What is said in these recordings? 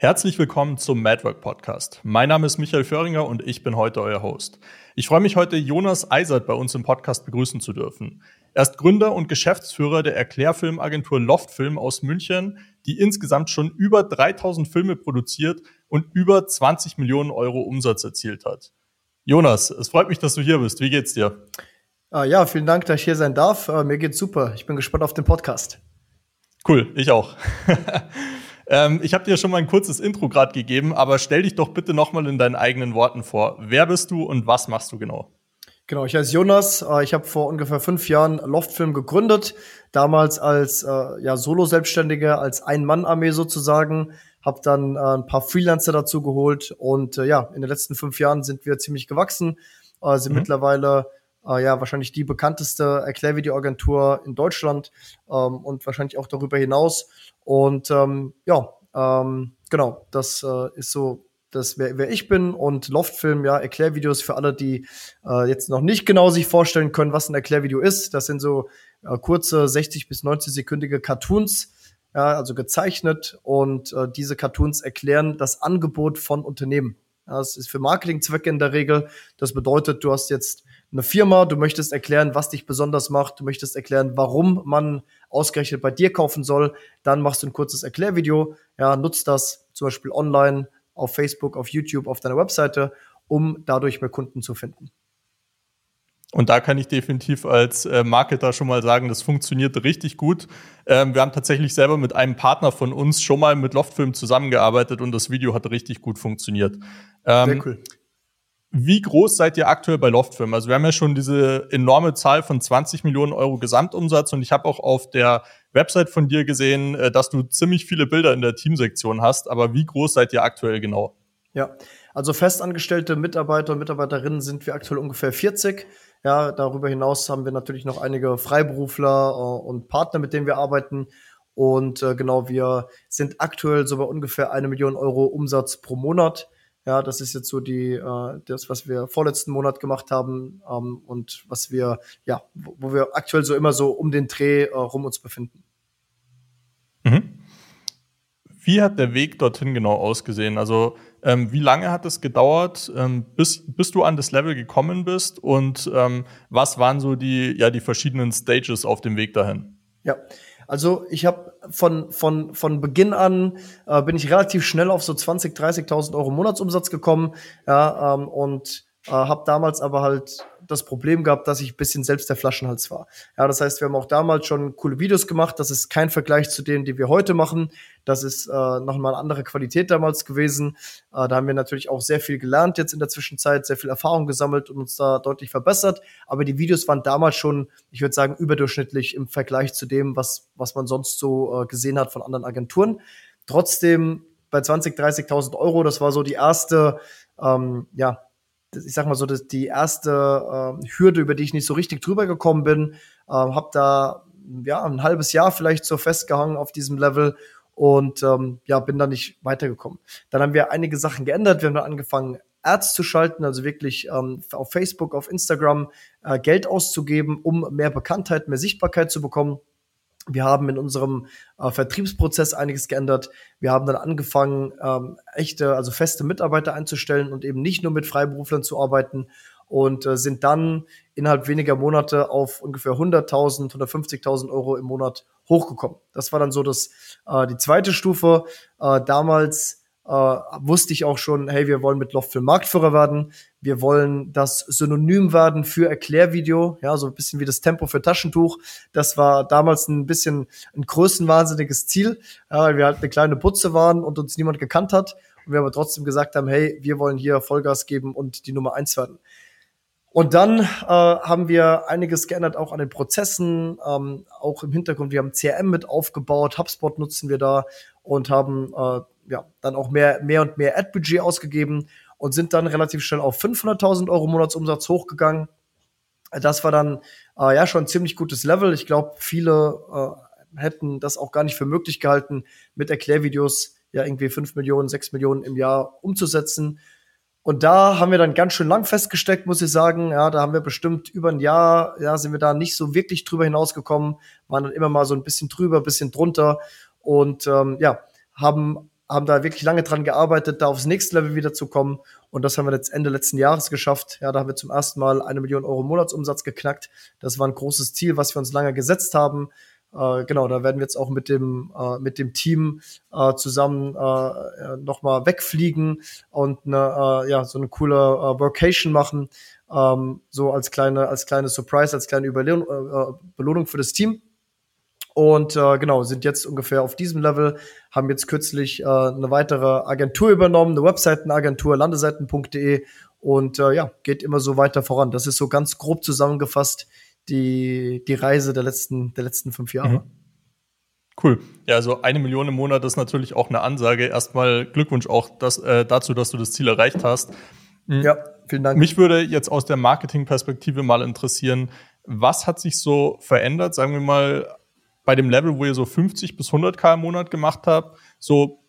Herzlich willkommen zum Madwork Podcast. Mein Name ist Michael Föhringer und ich bin heute euer Host. Ich freue mich heute, Jonas Eisert bei uns im Podcast begrüßen zu dürfen. Er ist Gründer und Geschäftsführer der Erklärfilmagentur Loftfilm aus München, die insgesamt schon über 3000 Filme produziert und über 20 Millionen Euro Umsatz erzielt hat. Jonas, es freut mich, dass du hier bist. Wie geht's dir? Ah, ja, vielen Dank, dass ich hier sein darf. Uh, mir geht's super. Ich bin gespannt auf den Podcast. Cool, ich auch. Ähm, ich habe dir schon mal ein kurzes Intro gerade gegeben, aber stell dich doch bitte nochmal in deinen eigenen Worten vor. Wer bist du und was machst du genau? Genau, ich heiße Jonas. Äh, ich habe vor ungefähr fünf Jahren Loftfilm gegründet. Damals als äh, ja, Solo-Selbstständiger, als Ein-Mann-Armee sozusagen. Habe dann äh, ein paar Freelancer dazu geholt. Und äh, ja, in den letzten fünf Jahren sind wir ziemlich gewachsen. Äh, sind mhm. mittlerweile äh, ja wahrscheinlich die bekannteste Erklärvideoagentur in Deutschland ähm, und wahrscheinlich auch darüber hinaus. Und ähm, ja, ähm, genau, das äh, ist so das wer, wer ich bin und Loftfilm, ja, Erklärvideos für alle, die äh, jetzt noch nicht genau sich vorstellen können, was ein Erklärvideo ist. Das sind so äh, kurze 60 bis 90 sekündige Cartoons, ja, also gezeichnet und äh, diese Cartoons erklären das Angebot von Unternehmen. Ja, das ist für Marketingzwecke in der Regel. Das bedeutet, du hast jetzt eine Firma, du möchtest erklären, was dich besonders macht, du möchtest erklären, warum man ausgerechnet bei dir kaufen soll, dann machst du ein kurzes Erklärvideo, ja, nutzt das zum Beispiel online auf Facebook, auf YouTube, auf deiner Webseite, um dadurch mehr Kunden zu finden. Und da kann ich definitiv als äh, Marketer schon mal sagen, das funktioniert richtig gut. Ähm, wir haben tatsächlich selber mit einem Partner von uns schon mal mit Loftfilm zusammengearbeitet und das Video hat richtig gut funktioniert. Ähm, Sehr cool. Wie groß seid ihr aktuell bei Loftfilm? Also wir haben ja schon diese enorme Zahl von 20 Millionen Euro Gesamtumsatz und ich habe auch auf der Website von dir gesehen, äh, dass du ziemlich viele Bilder in der Teamsektion hast. Aber wie groß seid ihr aktuell genau? Ja, also festangestellte Mitarbeiter und Mitarbeiterinnen sind wir aktuell ungefähr 40. Ja, darüber hinaus haben wir natürlich noch einige Freiberufler äh, und Partner, mit denen wir arbeiten. Und äh, genau, wir sind aktuell so bei ungefähr eine Million Euro Umsatz pro Monat. Ja, das ist jetzt so die, äh, das, was wir vorletzten Monat gemacht haben ähm, und was wir, ja, wo, wo, wir aktuell so immer so um den Dreh äh, rum uns befinden. Mhm. Wie hat der Weg dorthin genau ausgesehen? Also ähm, wie lange hat es gedauert, ähm, bis, bis du an das Level gekommen bist und ähm, was waren so die, ja, die verschiedenen Stages auf dem Weg dahin? Ja, also ich habe von, von, von Beginn an äh, bin ich relativ schnell auf so 20, 30.000 Euro Monatsumsatz gekommen. Ja, ähm, und äh, habe damals aber halt das Problem gehabt, dass ich ein bisschen selbst der Flaschenhals war. Ja, das heißt, wir haben auch damals schon coole Videos gemacht. Das ist kein Vergleich zu denen, die wir heute machen. Das ist äh, nochmal eine andere Qualität damals gewesen. Äh, da haben wir natürlich auch sehr viel gelernt jetzt in der Zwischenzeit, sehr viel Erfahrung gesammelt und uns da deutlich verbessert. Aber die Videos waren damals schon, ich würde sagen, überdurchschnittlich im Vergleich zu dem, was, was man sonst so äh, gesehen hat von anderen Agenturen. Trotzdem bei 20, 30.000 Euro, das war so die erste, ähm, ja, ich sag mal so, das, die erste äh, Hürde, über die ich nicht so richtig drüber gekommen bin. Äh, hab da ja ein halbes Jahr vielleicht so festgehangen auf diesem Level und ähm, ja, bin da nicht weitergekommen. Dann haben wir einige Sachen geändert. Wir haben dann angefangen, Ads zu schalten, also wirklich ähm, auf Facebook, auf Instagram äh, Geld auszugeben, um mehr Bekanntheit, mehr Sichtbarkeit zu bekommen. Wir haben in unserem äh, Vertriebsprozess einiges geändert. Wir haben dann angefangen, ähm, echte, also feste Mitarbeiter einzustellen und eben nicht nur mit Freiberuflern zu arbeiten und äh, sind dann innerhalb weniger Monate auf ungefähr 100.000, 150.000 Euro im Monat hochgekommen. Das war dann so das, äh, die zweite Stufe. Äh, damals äh, wusste ich auch schon, hey, wir wollen mit Loftfilm Marktführer werden. Wir wollen das Synonym werden für Erklärvideo, ja, so ein bisschen wie das Tempo für Taschentuch. Das war damals ein bisschen ein größenwahnsinniges Ziel, ja, weil wir halt eine kleine Putze waren und uns niemand gekannt hat. Und wir aber trotzdem gesagt haben, hey, wir wollen hier Vollgas geben und die Nummer eins werden. Und dann äh, haben wir einiges geändert, auch an den Prozessen, ähm, auch im Hintergrund. Wir haben CRM mit aufgebaut, HubSpot nutzen wir da und haben äh, ja, dann auch mehr, mehr und mehr Ad-Budget ausgegeben und sind dann relativ schnell auf 500.000 Euro Monatsumsatz hochgegangen. Das war dann äh, ja schon ein ziemlich gutes Level. Ich glaube, viele äh, hätten das auch gar nicht für möglich gehalten, mit Erklärvideos ja irgendwie 5 Millionen, 6 Millionen im Jahr umzusetzen. Und da haben wir dann ganz schön lang festgesteckt, muss ich sagen. Ja, da haben wir bestimmt über ein Jahr, ja, sind wir da nicht so wirklich drüber hinausgekommen, waren dann immer mal so ein bisschen drüber, bisschen drunter und ähm, ja, haben haben da wirklich lange dran gearbeitet, da aufs nächste Level wieder zu kommen. Und das haben wir jetzt Ende letzten Jahres geschafft. Ja, da haben wir zum ersten Mal eine Million Euro Monatsumsatz geknackt. Das war ein großes Ziel, was wir uns lange gesetzt haben. Äh, genau, da werden wir jetzt auch mit dem, äh, mit dem Team äh, zusammen äh, nochmal wegfliegen und eine, äh, ja, so eine coole äh, Workation machen. Ähm, so als kleine, als kleine Surprise, als kleine Überlehnung, äh, Belohnung für das Team. Und äh, genau, sind jetzt ungefähr auf diesem Level, haben jetzt kürzlich äh, eine weitere Agentur übernommen, eine Webseitenagentur, landeseiten.de und äh, ja, geht immer so weiter voran. Das ist so ganz grob zusammengefasst die, die Reise der letzten, der letzten fünf Jahre. Mhm. Cool. Ja, also eine Million im Monat ist natürlich auch eine Ansage. Erstmal Glückwunsch auch das, äh, dazu, dass du das Ziel erreicht hast. Mhm. Ja, vielen Dank. Mich würde jetzt aus der Marketingperspektive mal interessieren, was hat sich so verändert, sagen wir mal, bei dem Level, wo ihr so 50 bis 100k im Monat gemacht habt, so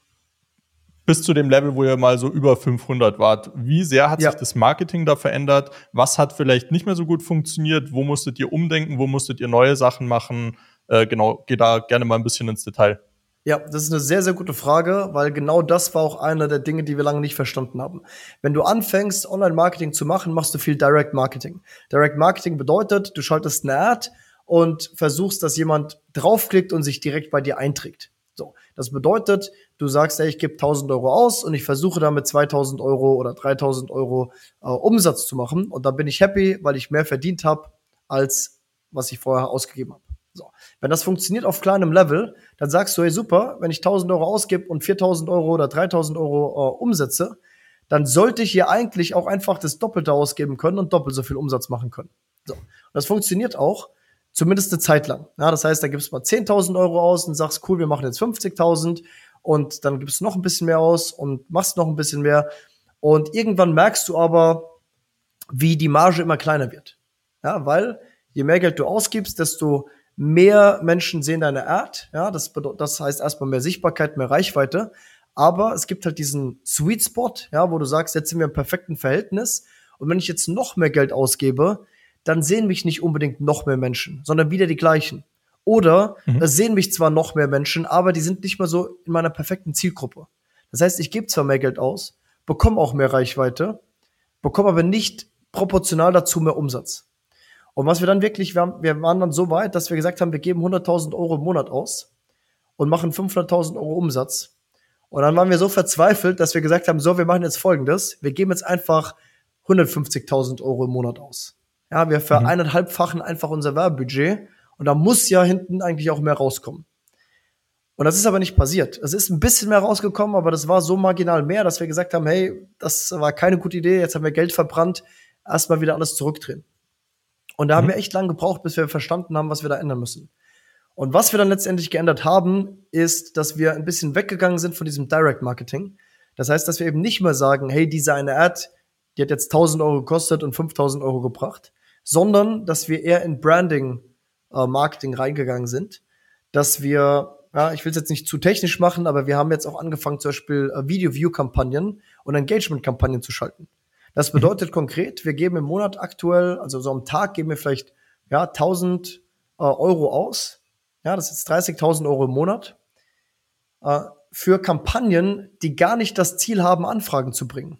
bis zu dem Level, wo ihr mal so über 500 wart. Wie sehr hat ja. sich das Marketing da verändert? Was hat vielleicht nicht mehr so gut funktioniert? Wo musstet ihr umdenken? Wo musstet ihr neue Sachen machen? Äh, genau, geh da gerne mal ein bisschen ins Detail. Ja, das ist eine sehr, sehr gute Frage, weil genau das war auch einer der Dinge, die wir lange nicht verstanden haben. Wenn du anfängst, Online-Marketing zu machen, machst du viel Direct Marketing. Direct Marketing bedeutet, du schaltest eine Ad und versuchst, dass jemand draufklickt und sich direkt bei dir einträgt. So, das bedeutet, du sagst, ey, ich gebe 1000 Euro aus und ich versuche damit 2000 Euro oder 3000 Euro äh, Umsatz zu machen und dann bin ich happy, weil ich mehr verdient habe als was ich vorher ausgegeben habe. So, wenn das funktioniert auf kleinem Level, dann sagst du, hey super, wenn ich 1000 Euro ausgebe und 4000 Euro oder 3000 Euro äh, umsetze, dann sollte ich hier eigentlich auch einfach das Doppelte ausgeben können und doppelt so viel Umsatz machen können. So, und das funktioniert auch Zumindest eine Zeit lang. Ja, das heißt, da gibst du mal 10.000 Euro aus und sagst, cool, wir machen jetzt 50.000 und dann gibst du noch ein bisschen mehr aus und machst noch ein bisschen mehr. Und irgendwann merkst du aber, wie die Marge immer kleiner wird. Ja, weil je mehr Geld du ausgibst, desto mehr Menschen sehen deine Art. Ja, das, das heißt erstmal mehr Sichtbarkeit, mehr Reichweite. Aber es gibt halt diesen Sweet Spot, ja, wo du sagst, jetzt sind wir im perfekten Verhältnis. Und wenn ich jetzt noch mehr Geld ausgebe, dann sehen mich nicht unbedingt noch mehr Menschen, sondern wieder die gleichen. Oder mhm. es sehen mich zwar noch mehr Menschen, aber die sind nicht mehr so in meiner perfekten Zielgruppe. Das heißt, ich gebe zwar mehr Geld aus, bekomme auch mehr Reichweite, bekomme aber nicht proportional dazu mehr Umsatz. Und was wir dann wirklich, wir, haben, wir waren dann so weit, dass wir gesagt haben, wir geben 100.000 Euro im Monat aus und machen 500.000 Euro Umsatz. Und dann waren wir so verzweifelt, dass wir gesagt haben, so, wir machen jetzt Folgendes. Wir geben jetzt einfach 150.000 Euro im Monat aus. Ja, wir vereineinhalbfachen mhm. einfach unser Werbebudget und da muss ja hinten eigentlich auch mehr rauskommen. Und das ist aber nicht passiert. Es ist ein bisschen mehr rausgekommen, aber das war so marginal mehr, dass wir gesagt haben, hey, das war keine gute Idee, jetzt haben wir Geld verbrannt, erstmal wieder alles zurückdrehen. Und da mhm. haben wir echt lange gebraucht, bis wir verstanden haben, was wir da ändern müssen. Und was wir dann letztendlich geändert haben, ist, dass wir ein bisschen weggegangen sind von diesem Direct Marketing. Das heißt, dass wir eben nicht mehr sagen, hey, diese eine Ad, die hat jetzt 1000 Euro gekostet und 5000 Euro gebracht, sondern dass wir eher in Branding, äh, Marketing reingegangen sind, dass wir ja, ich will es jetzt nicht zu technisch machen, aber wir haben jetzt auch angefangen, zum Beispiel äh, Video-View-Kampagnen und Engagement-Kampagnen zu schalten. Das mhm. bedeutet mhm. konkret, wir geben im Monat aktuell, also so am Tag geben wir vielleicht ja 1000 äh, Euro aus. Ja, das ist 30.000 Euro im Monat äh, für Kampagnen, die gar nicht das Ziel haben, Anfragen zu bringen,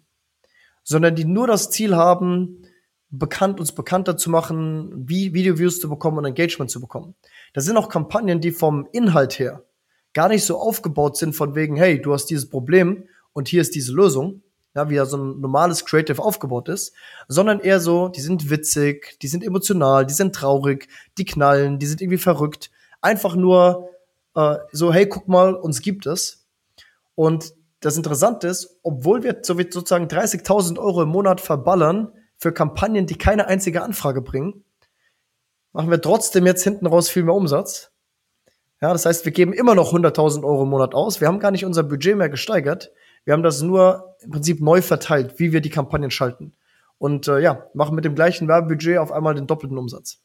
sondern die nur das Ziel haben, bekannt, uns bekannter zu machen, wie Video-Views zu bekommen und Engagement zu bekommen. Das sind auch Kampagnen, die vom Inhalt her gar nicht so aufgebaut sind von wegen, hey, du hast dieses Problem und hier ist diese Lösung, ja, wie ja so ein normales Creative aufgebaut ist, sondern eher so, die sind witzig, die sind emotional, die sind traurig, die knallen, die sind irgendwie verrückt. Einfach nur äh, so, hey, guck mal, uns gibt es. Und das Interessante ist, obwohl wir sozusagen 30.000 Euro im Monat verballern, für Kampagnen, die keine einzige Anfrage bringen, machen wir trotzdem jetzt hinten raus viel mehr Umsatz. Ja, das heißt, wir geben immer noch 100.000 Euro im Monat aus. Wir haben gar nicht unser Budget mehr gesteigert. Wir haben das nur im Prinzip neu verteilt, wie wir die Kampagnen schalten. Und äh, ja, machen mit dem gleichen Werbebudget auf einmal den doppelten Umsatz.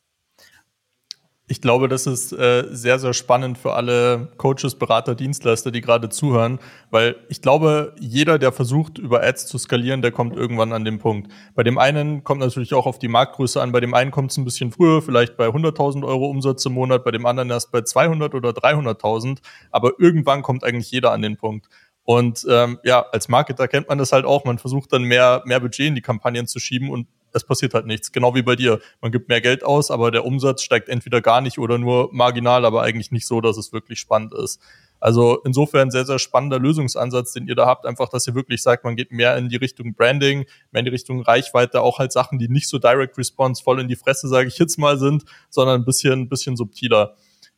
Ich glaube, das ist äh, sehr, sehr spannend für alle Coaches, Berater, Dienstleister, die gerade zuhören, weil ich glaube, jeder, der versucht, über Ads zu skalieren, der kommt irgendwann an den Punkt. Bei dem einen kommt natürlich auch auf die Marktgröße an, bei dem einen kommt es ein bisschen früher, vielleicht bei 100.000 Euro Umsatz im Monat, bei dem anderen erst bei 200 oder 300.000, aber irgendwann kommt eigentlich jeder an den Punkt. Und ähm, ja, als Marketer kennt man das halt auch. Man versucht dann mehr, mehr Budget in die Kampagnen zu schieben und es passiert halt nichts. Genau wie bei dir. Man gibt mehr Geld aus, aber der Umsatz steigt entweder gar nicht oder nur marginal, aber eigentlich nicht so, dass es wirklich spannend ist. Also insofern sehr, sehr spannender Lösungsansatz, den ihr da habt. Einfach, dass ihr wirklich sagt, man geht mehr in die Richtung Branding, mehr in die Richtung Reichweite, auch halt Sachen, die nicht so Direct Response voll in die Fresse, sage ich jetzt mal, sind, sondern ein bisschen, ein bisschen subtiler.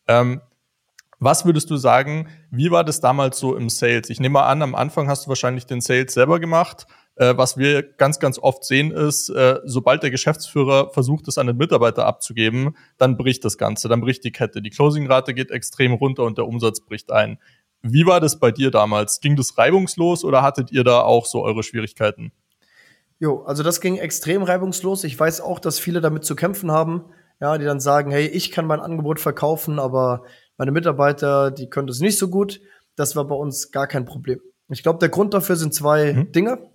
Ähm, was würdest du sagen, wie war das damals so im Sales? Ich nehme mal an, am Anfang hast du wahrscheinlich den Sales selber gemacht. Äh, was wir ganz, ganz oft sehen ist, äh, sobald der Geschäftsführer versucht, es an den Mitarbeiter abzugeben, dann bricht das Ganze, dann bricht die Kette. Die Closingrate geht extrem runter und der Umsatz bricht ein. Wie war das bei dir damals? Ging das reibungslos oder hattet ihr da auch so eure Schwierigkeiten? Jo, also das ging extrem reibungslos. Ich weiß auch, dass viele damit zu kämpfen haben, ja, die dann sagen, hey, ich kann mein Angebot verkaufen, aber meine Mitarbeiter, die können das nicht so gut. Das war bei uns gar kein Problem. Ich glaube, der Grund dafür sind zwei mhm. Dinge.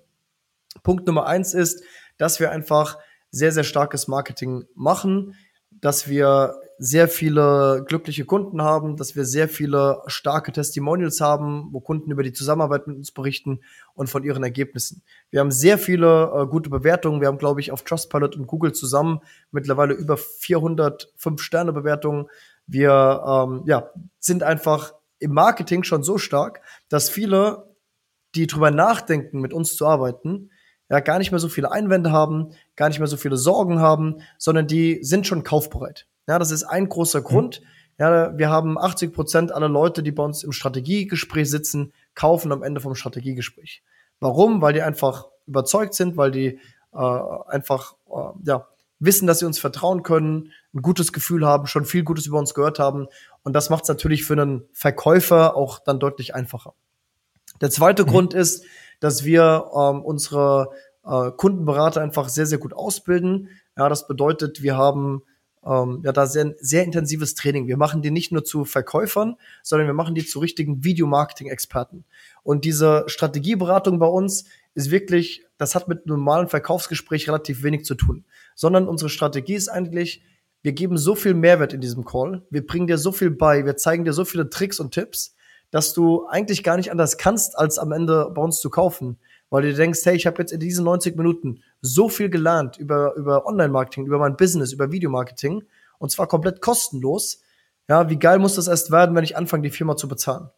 Punkt Nummer eins ist, dass wir einfach sehr, sehr starkes Marketing machen, dass wir sehr viele glückliche Kunden haben, dass wir sehr viele starke Testimonials haben, wo Kunden über die Zusammenarbeit mit uns berichten und von ihren Ergebnissen. Wir haben sehr viele äh, gute Bewertungen. Wir haben, glaube ich, auf Trustpilot und Google zusammen mittlerweile über 405 Sterne Bewertungen. Wir ähm, ja, sind einfach im Marketing schon so stark, dass viele, die drüber nachdenken, mit uns zu arbeiten, ja, gar nicht mehr so viele Einwände haben, gar nicht mehr so viele Sorgen haben, sondern die sind schon kaufbereit. Ja, das ist ein großer mhm. Grund. Ja, wir haben 80 Prozent aller Leute, die bei uns im Strategiegespräch sitzen, kaufen am Ende vom Strategiegespräch. Warum? Weil die einfach überzeugt sind, weil die äh, einfach äh, ja, wissen, dass sie uns vertrauen können, ein gutes Gefühl haben, schon viel Gutes über uns gehört haben. Und das macht es natürlich für einen Verkäufer auch dann deutlich einfacher. Der zweite mhm. Grund ist, dass wir ähm, unsere äh, Kundenberater einfach sehr, sehr gut ausbilden. Ja, das bedeutet, wir haben ähm, ja da sehr, sehr intensives Training. Wir machen die nicht nur zu Verkäufern, sondern wir machen die zu richtigen Videomarketing-Experten. Und diese Strategieberatung bei uns ist wirklich, das hat mit einem normalen Verkaufsgespräch relativ wenig zu tun, sondern unsere Strategie ist eigentlich, wir geben so viel Mehrwert in diesem Call, wir bringen dir so viel bei, wir zeigen dir so viele Tricks und Tipps, dass du eigentlich gar nicht anders kannst, als am Ende bei uns zu kaufen. Weil du denkst, hey, ich habe jetzt in diesen 90 Minuten so viel gelernt über, über Online-Marketing, über mein Business, über Videomarketing und zwar komplett kostenlos. Ja, wie geil muss das erst werden, wenn ich anfange, die Firma zu bezahlen?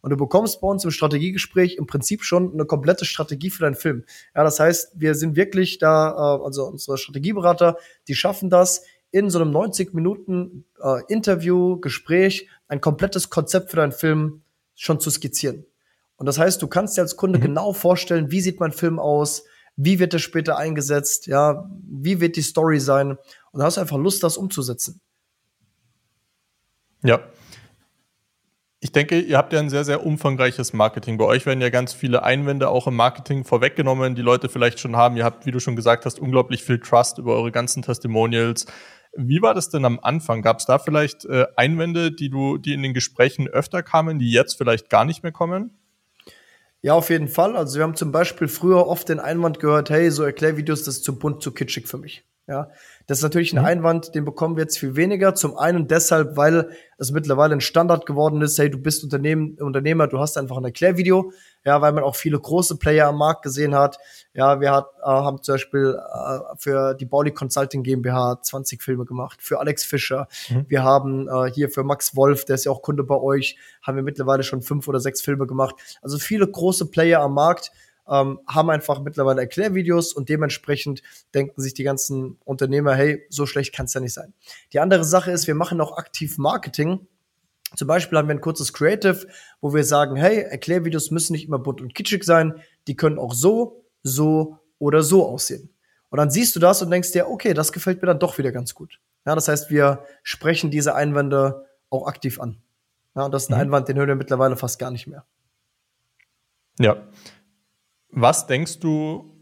Und du bekommst bei uns im Strategiegespräch im Prinzip schon eine komplette Strategie für deinen Film. Ja, das heißt, wir sind wirklich da, äh, also unsere Strategieberater, die schaffen das, in so einem 90 Minuten äh, Interview, Gespräch, ein komplettes Konzept für deinen Film schon zu skizzieren. Und das heißt, du kannst dir als Kunde mhm. genau vorstellen, wie sieht mein Film aus, wie wird er später eingesetzt, ja, wie wird die Story sein. Und da hast du einfach Lust, das umzusetzen. Ja. Ich denke, ihr habt ja ein sehr, sehr umfangreiches Marketing. Bei euch werden ja ganz viele Einwände auch im Marketing vorweggenommen, die Leute vielleicht schon haben. Ihr habt, wie du schon gesagt hast, unglaublich viel Trust über eure ganzen Testimonials. Wie war das denn am Anfang? Gab es da vielleicht äh, Einwände, die du, die in den Gesprächen öfter kamen, die jetzt vielleicht gar nicht mehr kommen? Ja, auf jeden Fall. Also wir haben zum Beispiel früher oft den Einwand gehört, hey, so Erklärvideos, das ist zu bunt, zu kitschig für mich. Ja, das ist natürlich ein mhm. Einwand, den bekommen wir jetzt viel weniger. Zum einen deshalb, weil es mittlerweile ein Standard geworden ist. Hey, du bist Unternehmen, Unternehmer, du hast einfach ein Erklärvideo. Ja, weil man auch viele große Player am Markt gesehen hat. Ja, wir hat, äh, haben zum Beispiel äh, für die Body Consulting GmbH 20 Filme gemacht, für Alex Fischer. Mhm. Wir haben äh, hier für Max Wolf, der ist ja auch Kunde bei euch, haben wir mittlerweile schon fünf oder sechs Filme gemacht. Also viele große Player am Markt ähm, haben einfach mittlerweile Erklärvideos und dementsprechend denken sich die ganzen Unternehmer, hey, so schlecht kann es ja nicht sein. Die andere Sache ist, wir machen auch aktiv Marketing. Zum Beispiel haben wir ein kurzes Creative, wo wir sagen, hey, Erklärvideos müssen nicht immer bunt und kitschig sein, die können auch so, so oder so aussehen. Und dann siehst du das und denkst dir, okay, das gefällt mir dann doch wieder ganz gut. Ja, das heißt, wir sprechen diese Einwände auch aktiv an. Ja, und das ist ein mhm. Einwand, den hören wir mittlerweile fast gar nicht mehr. Ja, was denkst du,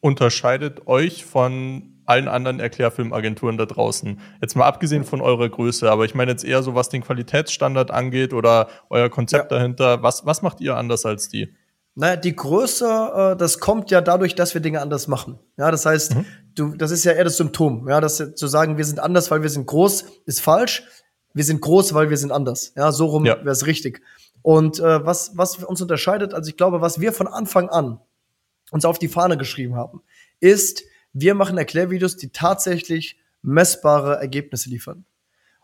unterscheidet euch von allen anderen Erklärfilmagenturen da draußen? Jetzt mal abgesehen von eurer Größe, aber ich meine jetzt eher so, was den Qualitätsstandard angeht oder euer Konzept ja. dahinter. Was, was macht ihr anders als die? Naja, die Größe, äh, das kommt ja dadurch, dass wir Dinge anders machen. Ja, das heißt, mhm. du, das ist ja eher das Symptom. Ja, das zu sagen, wir sind anders, weil wir sind groß, ist falsch. wir sind groß, weil wir sind anders. Ja, so rum ja. wäre es richtig. Und äh, was, was uns unterscheidet, also ich glaube, was wir von Anfang an uns auf die Fahne geschrieben haben, ist, wir machen Erklärvideos, die tatsächlich messbare Ergebnisse liefern.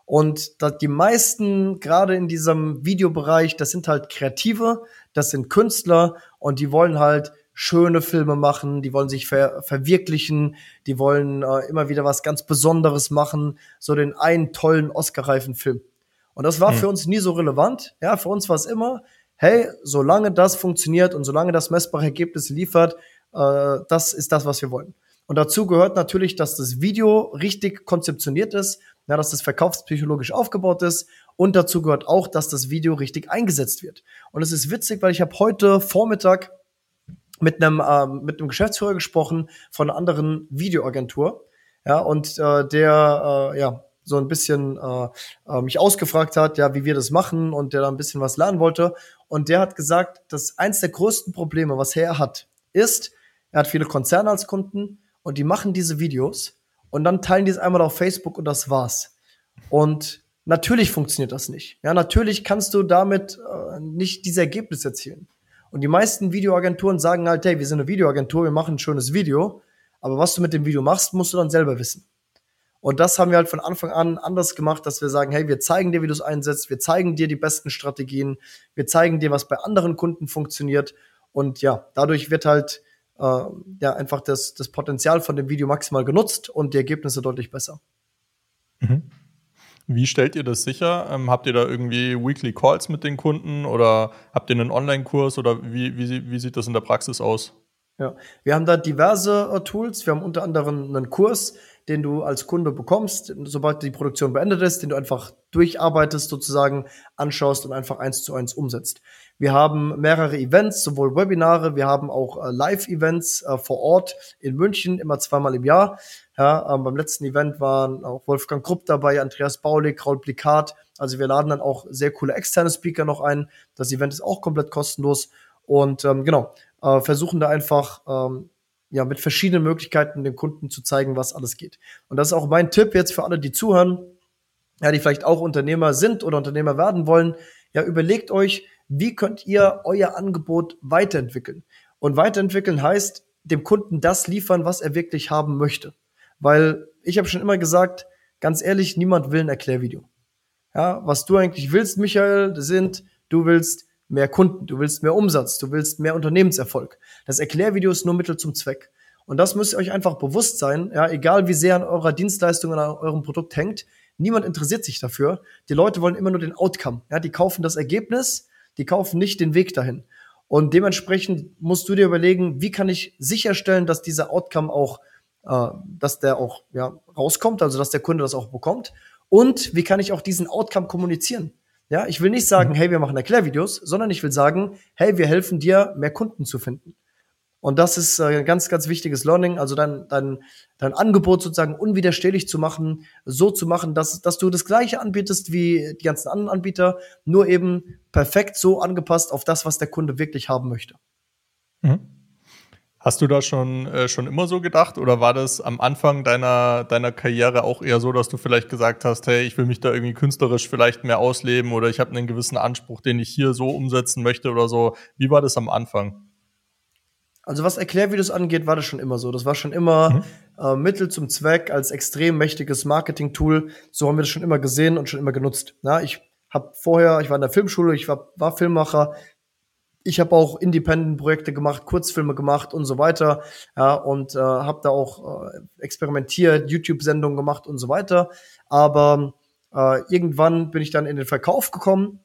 Und die meisten, gerade in diesem Videobereich, das sind halt Kreative, das sind Künstler und die wollen halt schöne Filme machen, die wollen sich ver verwirklichen, die wollen äh, immer wieder was ganz Besonderes machen, so den einen tollen Oscar-reifen Film. Und das war mhm. für uns nie so relevant. Ja, für uns war es immer, hey, solange das funktioniert und solange das messbare Ergebnisse liefert, äh, das ist das, was wir wollen. Und dazu gehört natürlich, dass das Video richtig konzeptioniert ist, ja, dass das verkaufspsychologisch aufgebaut ist und dazu gehört auch, dass das Video richtig eingesetzt wird. Und es ist witzig, weil ich habe heute Vormittag mit einem ähm, mit einem Geschäftsführer gesprochen von einer anderen Videoagentur, ja und äh, der äh, ja so ein bisschen äh, äh, mich ausgefragt hat, ja, wie wir das machen und der da ein bisschen was lernen wollte. Und der hat gesagt, dass eins der größten Probleme, was er hat, ist, er hat viele Konzerne als Kunden und die machen diese Videos und dann teilen die es einmal auf Facebook und das war's. Und natürlich funktioniert das nicht. Ja, natürlich kannst du damit äh, nicht diese Ergebnisse erzielen. Und die meisten Videoagenturen sagen halt, hey, wir sind eine Videoagentur, wir machen ein schönes Video, aber was du mit dem Video machst, musst du dann selber wissen. Und das haben wir halt von Anfang an anders gemacht, dass wir sagen, hey, wir zeigen dir, wie du es einsetzt, wir zeigen dir die besten Strategien, wir zeigen dir, was bei anderen Kunden funktioniert. Und ja, dadurch wird halt äh, ja einfach das, das Potenzial von dem Video maximal genutzt und die Ergebnisse deutlich besser. Mhm. Wie stellt ihr das sicher? Ähm, habt ihr da irgendwie Weekly Calls mit den Kunden oder habt ihr einen Online-Kurs oder wie, wie, wie sieht das in der Praxis aus? Ja, wir haben da diverse uh, Tools. Wir haben unter anderem einen Kurs, den du als Kunde bekommst, sobald die Produktion beendet ist, den du einfach durcharbeitest, sozusagen anschaust und einfach eins zu eins umsetzt. Wir haben mehrere Events, sowohl Webinare, wir haben auch äh, Live-Events äh, vor Ort in München, immer zweimal im Jahr. Ja, ähm, beim letzten Event waren auch Wolfgang Krupp dabei, Andreas Baulig, Raul Blikat. Also wir laden dann auch sehr coole externe Speaker noch ein. Das Event ist auch komplett kostenlos. Und ähm, genau, äh, versuchen da einfach ähm, ja mit verschiedenen Möglichkeiten dem Kunden zu zeigen, was alles geht. Und das ist auch mein Tipp jetzt für alle, die zuhören, ja, die vielleicht auch Unternehmer sind oder Unternehmer werden wollen. Ja, überlegt euch, wie könnt ihr euer Angebot weiterentwickeln? Und weiterentwickeln heißt, dem Kunden das liefern, was er wirklich haben möchte. Weil ich habe schon immer gesagt, ganz ehrlich, niemand will ein Erklärvideo. Ja, was du eigentlich willst, Michael, sind, du willst mehr Kunden, du willst mehr Umsatz, du willst mehr Unternehmenserfolg. Das Erklärvideo ist nur Mittel zum Zweck. Und das müsst ihr euch einfach bewusst sein, ja, egal wie sehr an eurer Dienstleistung, an eurem Produkt hängt, niemand interessiert sich dafür. Die Leute wollen immer nur den Outcome. Ja, die kaufen das Ergebnis, die kaufen nicht den Weg dahin. Und dementsprechend musst du dir überlegen, wie kann ich sicherstellen, dass dieser Outcome auch, äh, dass der auch ja, rauskommt, also dass der Kunde das auch bekommt. Und wie kann ich auch diesen Outcome kommunizieren? Ja, ich will nicht sagen, mhm. hey, wir machen Erklärvideos, sondern ich will sagen, hey, wir helfen dir, mehr Kunden zu finden. Und das ist ein äh, ganz, ganz wichtiges Learning, also dein, dein, dein Angebot sozusagen unwiderstehlich zu machen, so zu machen, dass, dass du das gleiche anbietest wie die ganzen anderen Anbieter, nur eben perfekt so angepasst auf das, was der Kunde wirklich haben möchte. Mhm. Hast du da schon, äh, schon immer so gedacht oder war das am Anfang deiner, deiner Karriere auch eher so, dass du vielleicht gesagt hast, hey, ich will mich da irgendwie künstlerisch vielleicht mehr ausleben oder ich habe einen gewissen Anspruch, den ich hier so umsetzen möchte oder so? Wie war das am Anfang? Also was Erklärvideos angeht, war das schon immer so. Das war schon immer mhm. äh, Mittel zum Zweck als extrem mächtiges Marketing-Tool. So haben wir das schon immer gesehen und schon immer genutzt. Ja, ich habe vorher, ich war in der Filmschule, ich war, war Filmmacher, ich habe auch Independent-Projekte gemacht, Kurzfilme gemacht und so weiter. Ja, und äh, habe da auch äh, experimentiert, YouTube-Sendungen gemacht und so weiter. Aber äh, irgendwann bin ich dann in den Verkauf gekommen,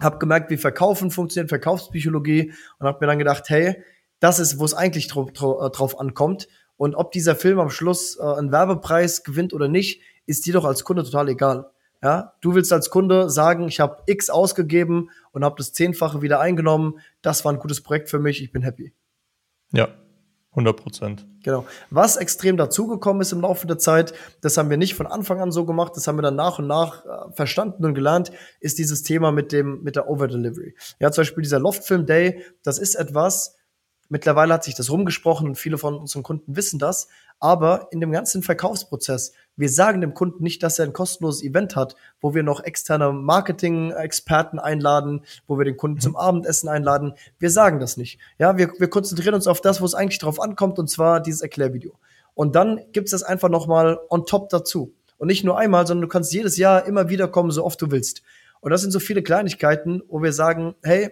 habe gemerkt, wie Verkaufen funktioniert, Verkaufspsychologie und habe mir dann gedacht, hey, das ist, wo es eigentlich drauf, äh, drauf ankommt. Und ob dieser Film am Schluss äh, einen Werbepreis gewinnt oder nicht, ist dir doch als Kunde total egal. Ja, du willst als Kunde sagen, ich habe X ausgegeben und habe das Zehnfache wieder eingenommen. Das war ein gutes Projekt für mich. Ich bin happy. Ja, 100 Prozent. Genau. Was extrem dazugekommen ist im Laufe der Zeit, das haben wir nicht von Anfang an so gemacht, das haben wir dann nach und nach äh, verstanden und gelernt, ist dieses Thema mit dem, mit der Overdelivery. Ja, zum Beispiel dieser Loftfilm Day, das ist etwas, Mittlerweile hat sich das rumgesprochen und viele von unseren Kunden wissen das. Aber in dem ganzen Verkaufsprozess, wir sagen dem Kunden nicht, dass er ein kostenloses Event hat, wo wir noch externe Marketing-Experten einladen, wo wir den Kunden zum Abendessen einladen. Wir sagen das nicht. Ja, wir, wir konzentrieren uns auf das, wo es eigentlich drauf ankommt, und zwar dieses Erklärvideo. Und dann gibt es das einfach nochmal on top dazu. Und nicht nur einmal, sondern du kannst jedes Jahr immer wieder kommen, so oft du willst. Und das sind so viele Kleinigkeiten, wo wir sagen, hey,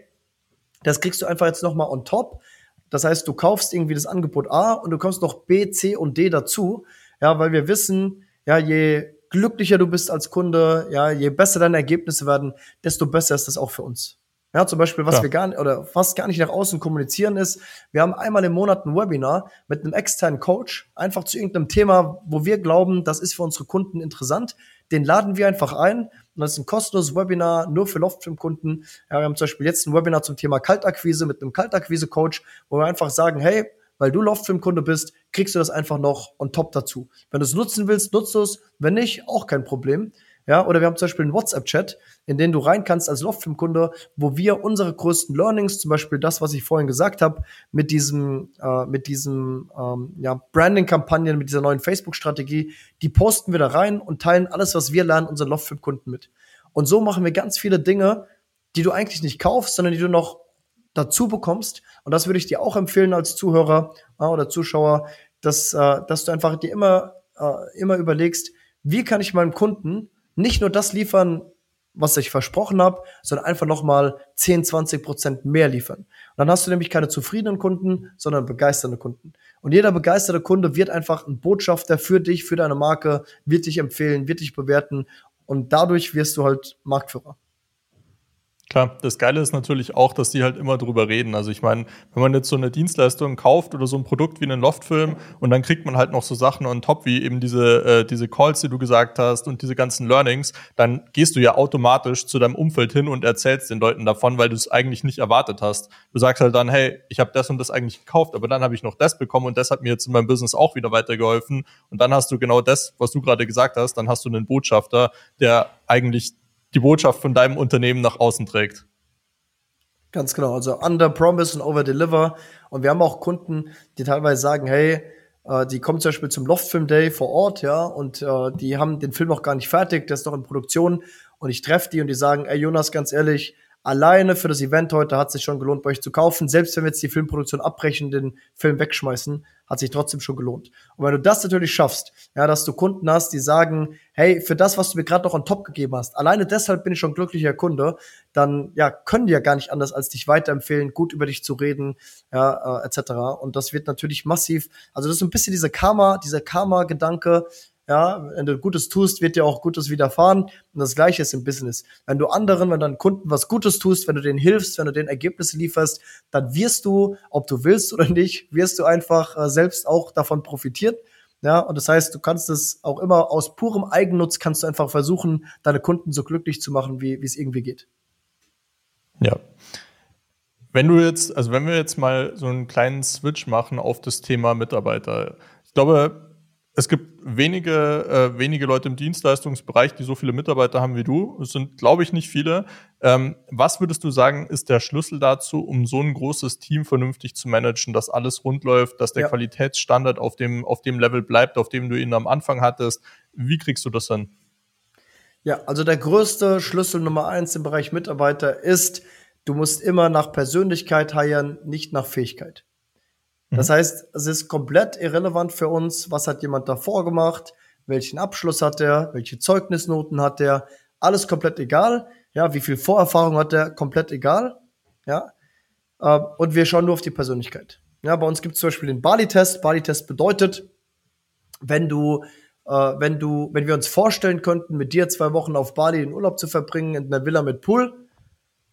das kriegst du einfach jetzt nochmal on top. Das heißt, du kaufst irgendwie das Angebot A und du kommst noch B, C und D dazu. Ja, weil wir wissen, ja, je glücklicher du bist als Kunde, ja, je besser deine Ergebnisse werden, desto besser ist das auch für uns. Ja, zum Beispiel, was ja. wir gar nicht, oder fast gar nicht nach außen kommunizieren ist, wir haben einmal im Monat ein Webinar mit einem externen Coach, einfach zu irgendeinem Thema, wo wir glauben, das ist für unsere Kunden interessant. Den laden wir einfach ein und das ist ein kostenloses Webinar nur für Loftfilm-Kunden. Ja, wir haben zum Beispiel jetzt ein Webinar zum Thema Kaltakquise mit einem Kaltakquise-Coach, wo wir einfach sagen, hey, weil du Loftfilm-Kunde bist, kriegst du das einfach noch on top dazu. Wenn du es nutzen willst, nutzt du es. Wenn nicht, auch kein Problem. Ja, oder wir haben zum Beispiel einen WhatsApp-Chat, in den du rein kannst als Loftfilm-Kunde, wo wir unsere größten Learnings, zum Beispiel das, was ich vorhin gesagt habe, mit diesem, äh, mit diesem ähm, ja, Branding-Kampagnen, mit dieser neuen Facebook-Strategie, die posten wir da rein und teilen alles, was wir lernen, unseren Loftfilm-Kunden mit. Und so machen wir ganz viele Dinge, die du eigentlich nicht kaufst, sondern die du noch dazu bekommst. Und das würde ich dir auch empfehlen als Zuhörer äh, oder Zuschauer, dass, äh, dass du einfach dir immer, äh, immer überlegst, wie kann ich meinem Kunden nicht nur das liefern, was ich versprochen habe, sondern einfach nochmal 10, 20 Prozent mehr liefern. Und dann hast du nämlich keine zufriedenen Kunden, sondern begeisternde Kunden. Und jeder begeisterte Kunde wird einfach ein Botschafter für dich, für deine Marke, wird dich empfehlen, wird dich bewerten und dadurch wirst du halt Marktführer. Klar, das Geile ist natürlich auch, dass die halt immer drüber reden. Also ich meine, wenn man jetzt so eine Dienstleistung kauft oder so ein Produkt wie einen Loftfilm und dann kriegt man halt noch so Sachen on top, wie eben diese, äh, diese Calls, die du gesagt hast und diese ganzen Learnings, dann gehst du ja automatisch zu deinem Umfeld hin und erzählst den Leuten davon, weil du es eigentlich nicht erwartet hast. Du sagst halt dann, hey, ich habe das und das eigentlich gekauft, aber dann habe ich noch das bekommen und das hat mir jetzt in meinem Business auch wieder weitergeholfen. Und dann hast du genau das, was du gerade gesagt hast, dann hast du einen Botschafter, der eigentlich die Botschaft von deinem Unternehmen nach außen trägt. Ganz genau. Also under promise und over deliver. Und wir haben auch Kunden, die teilweise sagen, hey, äh, die kommen zum Beispiel zum Loftfilm Day vor Ort, ja, und äh, die haben den Film noch gar nicht fertig, der ist noch in Produktion. Und ich treffe die und die sagen, ey Jonas, ganz ehrlich, alleine für das Event heute hat es sich schon gelohnt, bei euch zu kaufen. Selbst wenn wir jetzt die Filmproduktion abbrechen, den Film wegschmeißen, hat sich trotzdem schon gelohnt. Und wenn du das natürlich schaffst, ja, dass du Kunden hast, die sagen, hey, für das, was du mir gerade noch on top gegeben hast, alleine deshalb bin ich schon glücklicher Kunde, dann ja, können die ja gar nicht anders, als dich weiterempfehlen, gut über dich zu reden, ja, äh, etc. Und das wird natürlich massiv, also das ist ein bisschen dieser Karma, dieser Karma-Gedanke, ja, wenn du Gutes tust, wird dir auch Gutes widerfahren. Und das Gleiche ist im Business. Wenn du anderen, wenn deinen Kunden was Gutes tust, wenn du denen hilfst, wenn du denen Ergebnisse lieferst, dann wirst du, ob du willst oder nicht, wirst du einfach äh, selbst auch davon profitieren. Ja, und das heißt, du kannst es auch immer aus purem Eigennutz kannst du einfach versuchen, deine Kunden so glücklich zu machen, wie es irgendwie geht. Ja. Wenn du jetzt, also wenn wir jetzt mal so einen kleinen Switch machen auf das Thema Mitarbeiter. Ich glaube, es gibt wenige, äh, wenige Leute im Dienstleistungsbereich, die so viele Mitarbeiter haben wie du. Es sind, glaube ich, nicht viele. Ähm, was würdest du sagen, ist der Schlüssel dazu, um so ein großes Team vernünftig zu managen, dass alles rund läuft, dass der ja. Qualitätsstandard auf dem, auf dem Level bleibt, auf dem du ihn am Anfang hattest? Wie kriegst du das hin? Ja, also der größte Schlüssel Nummer eins im Bereich Mitarbeiter ist, du musst immer nach Persönlichkeit heiern, nicht nach Fähigkeit. Das mhm. heißt, es ist komplett irrelevant für uns, was hat jemand davor gemacht, welchen Abschluss hat er, welche Zeugnisnoten hat er, alles komplett egal. Ja, wie viel Vorerfahrung hat er, komplett egal. Ja, äh, und wir schauen nur auf die Persönlichkeit. Ja, bei uns gibt es zum Beispiel den Bali-Test. Bali-Test bedeutet, wenn du, äh, wenn du, wenn wir uns vorstellen könnten, mit dir zwei Wochen auf Bali in Urlaub zu verbringen, in einer Villa mit Pool,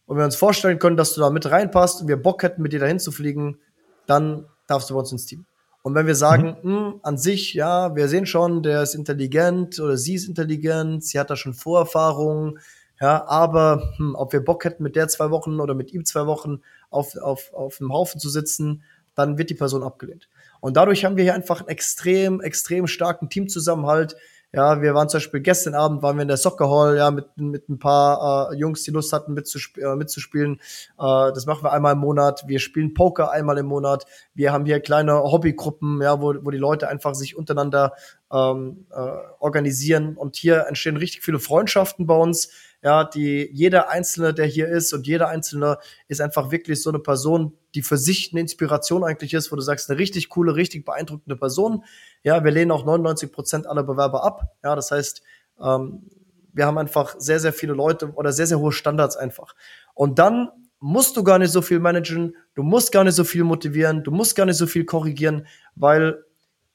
und wir uns vorstellen können, dass du da mit reinpasst und wir Bock hätten, mit dir dahin zu fliegen, dann darfst du bei uns ins Team. Und wenn wir sagen, mhm. mh, hm, an sich, ja, wir sehen schon, der ist intelligent oder sie ist intelligent, sie hat da schon Vorerfahrungen, ja, aber hm, ob wir Bock hätten, mit der zwei Wochen oder mit ihm zwei Wochen auf, auf, auf einem Haufen zu sitzen, dann wird die Person abgelehnt. Und dadurch haben wir hier einfach einen extrem, extrem starken Teamzusammenhalt. Ja, wir waren zum Beispiel gestern Abend waren wir in der Soccer Hall, ja, mit, mit ein paar äh, Jungs, die Lust hatten mitzusp äh, mitzuspielen. Äh, das machen wir einmal im Monat. Wir spielen Poker einmal im Monat. Wir haben hier kleine Hobbygruppen, ja, wo, wo die Leute einfach sich untereinander ähm, äh, organisieren. Und hier entstehen richtig viele Freundschaften bei uns ja, die jeder Einzelne, der hier ist und jeder Einzelne ist einfach wirklich so eine Person, die für sich eine Inspiration eigentlich ist, wo du sagst, eine richtig coole, richtig beeindruckende Person. Ja, wir lehnen auch 99 Prozent aller Bewerber ab. Ja, das heißt, ähm, wir haben einfach sehr, sehr viele Leute oder sehr, sehr hohe Standards einfach. Und dann musst du gar nicht so viel managen, du musst gar nicht so viel motivieren, du musst gar nicht so viel korrigieren, weil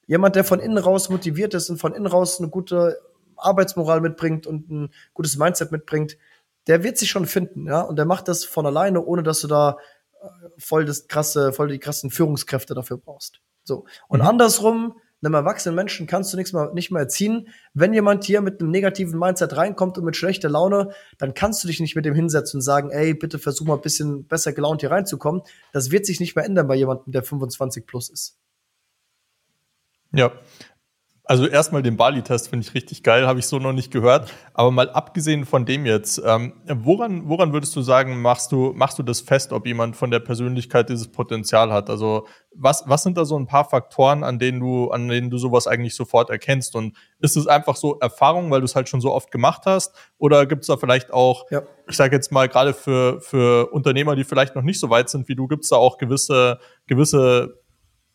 jemand, der von innen raus motiviert ist und von innen raus eine gute Arbeitsmoral mitbringt und ein gutes Mindset mitbringt, der wird sich schon finden, ja. Und der macht das von alleine, ohne dass du da voll das krasse, voll die krassen Führungskräfte dafür brauchst. So. Und mhm. andersrum, einem erwachsenen Menschen kannst du nichts mehr, nicht mehr erziehen. Wenn jemand hier mit einem negativen Mindset reinkommt und mit schlechter Laune, dann kannst du dich nicht mit dem hinsetzen und sagen, ey, bitte versuch mal ein bisschen besser gelaunt hier reinzukommen. Das wird sich nicht mehr ändern bei jemandem, der 25 plus ist. Ja, also erstmal den Bali-Test finde ich richtig geil, habe ich so noch nicht gehört. Aber mal abgesehen von dem jetzt, ähm, woran, woran würdest du sagen, machst du, machst du das fest, ob jemand von der Persönlichkeit dieses Potenzial hat? Also was, was sind da so ein paar Faktoren, an denen du, an denen du sowas eigentlich sofort erkennst? Und ist es einfach so Erfahrung, weil du es halt schon so oft gemacht hast? Oder gibt es da vielleicht auch, ja. ich sage jetzt mal, gerade für, für Unternehmer, die vielleicht noch nicht so weit sind wie du, gibt es da auch gewisse, gewisse,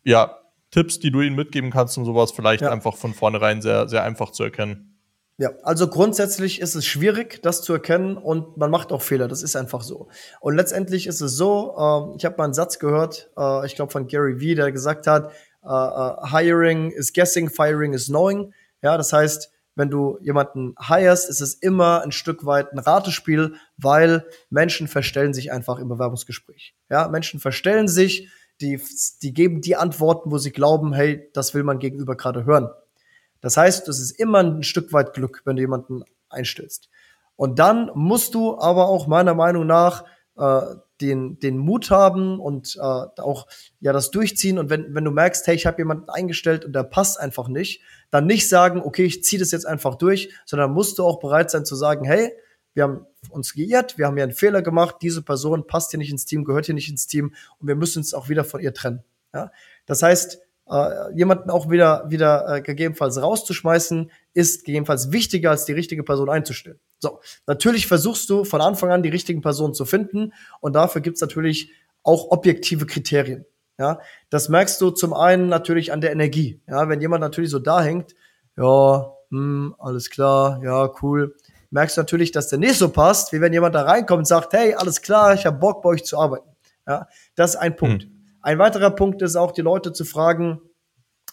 ja, Tipps, die du ihnen mitgeben kannst, um sowas vielleicht ja. einfach von vornherein sehr, sehr einfach zu erkennen? Ja, also grundsätzlich ist es schwierig, das zu erkennen und man macht auch Fehler. Das ist einfach so. Und letztendlich ist es so, äh, ich habe mal einen Satz gehört, äh, ich glaube von Gary Vee, der gesagt hat, äh, äh, Hiring is guessing, firing is knowing. Ja, das heißt, wenn du jemanden hirest, ist es immer ein Stück weit ein Ratespiel, weil Menschen verstellen sich einfach im Bewerbungsgespräch. Ja, Menschen verstellen sich, die, die geben die Antworten, wo sie glauben, hey, das will man gegenüber gerade hören. Das heißt, es ist immer ein Stück weit Glück, wenn du jemanden einstellst. Und dann musst du aber auch meiner Meinung nach äh, den, den Mut haben und äh, auch ja das durchziehen. Und wenn, wenn du merkst, hey, ich habe jemanden eingestellt und der passt einfach nicht, dann nicht sagen, okay, ich ziehe das jetzt einfach durch, sondern musst du auch bereit sein zu sagen, hey, wir haben uns geirrt, wir haben ja einen Fehler gemacht, diese Person passt hier nicht ins Team, gehört hier nicht ins Team und wir müssen uns auch wieder von ihr trennen. Ja? Das heißt, äh, jemanden auch wieder, wieder äh, gegebenenfalls rauszuschmeißen, ist gegebenenfalls wichtiger, als die richtige Person einzustellen. So, natürlich versuchst du von Anfang an die richtigen Personen zu finden und dafür gibt's natürlich auch objektive Kriterien. Ja, das merkst du zum einen natürlich an der Energie. Ja, wenn jemand natürlich so da hängt, ja, hm, alles klar, ja, cool, merkst du natürlich, dass der nicht so passt, wie wenn jemand da reinkommt und sagt, hey, alles klar, ich habe Bock, bei euch zu arbeiten. Ja, das ist ein Punkt. Hm. Ein weiterer Punkt ist auch, die Leute zu fragen,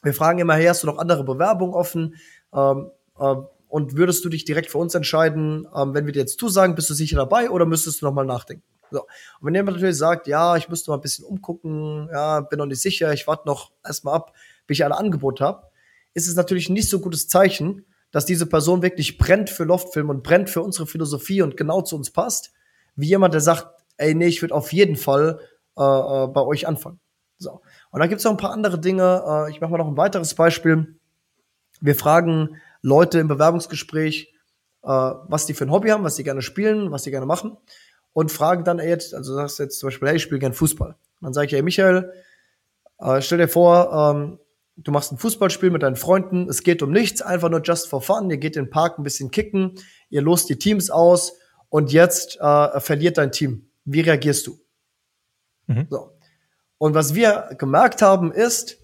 wir fragen immer, hey, hast du noch andere Bewerbungen offen? Ähm, äh, und würdest du dich direkt für uns entscheiden, ähm, wenn wir dir jetzt zusagen, bist du sicher dabei oder müsstest du noch mal nachdenken? So. Und wenn jemand natürlich sagt, ja, ich müsste mal ein bisschen umgucken, ja, bin noch nicht sicher, ich warte noch erstmal ab, bis ich alle Angebote habe, ist es natürlich nicht so gutes Zeichen, dass diese Person wirklich brennt für Loftfilm und brennt für unsere Philosophie und genau zu uns passt, wie jemand, der sagt, ey, nee, ich würde auf jeden Fall äh, äh, bei euch anfangen. So. Und dann gibt's noch ein paar andere Dinge. Äh, ich mache mal noch ein weiteres Beispiel. Wir fragen Leute im Bewerbungsgespräch, äh, was die für ein Hobby haben, was sie gerne spielen, was sie gerne machen. Und fragen dann ey, jetzt, also sagst du jetzt zum Beispiel, hey, ich spiele gerne Fußball. Und dann sage ich, hey Michael, äh, stell dir vor, ähm, du machst ein Fußballspiel mit deinen Freunden, es geht um nichts, einfach nur just for fun, ihr geht in den Park ein bisschen kicken, ihr lost die Teams aus und jetzt äh, verliert dein Team. Wie reagierst du? Mhm. So. Und was wir gemerkt haben, ist,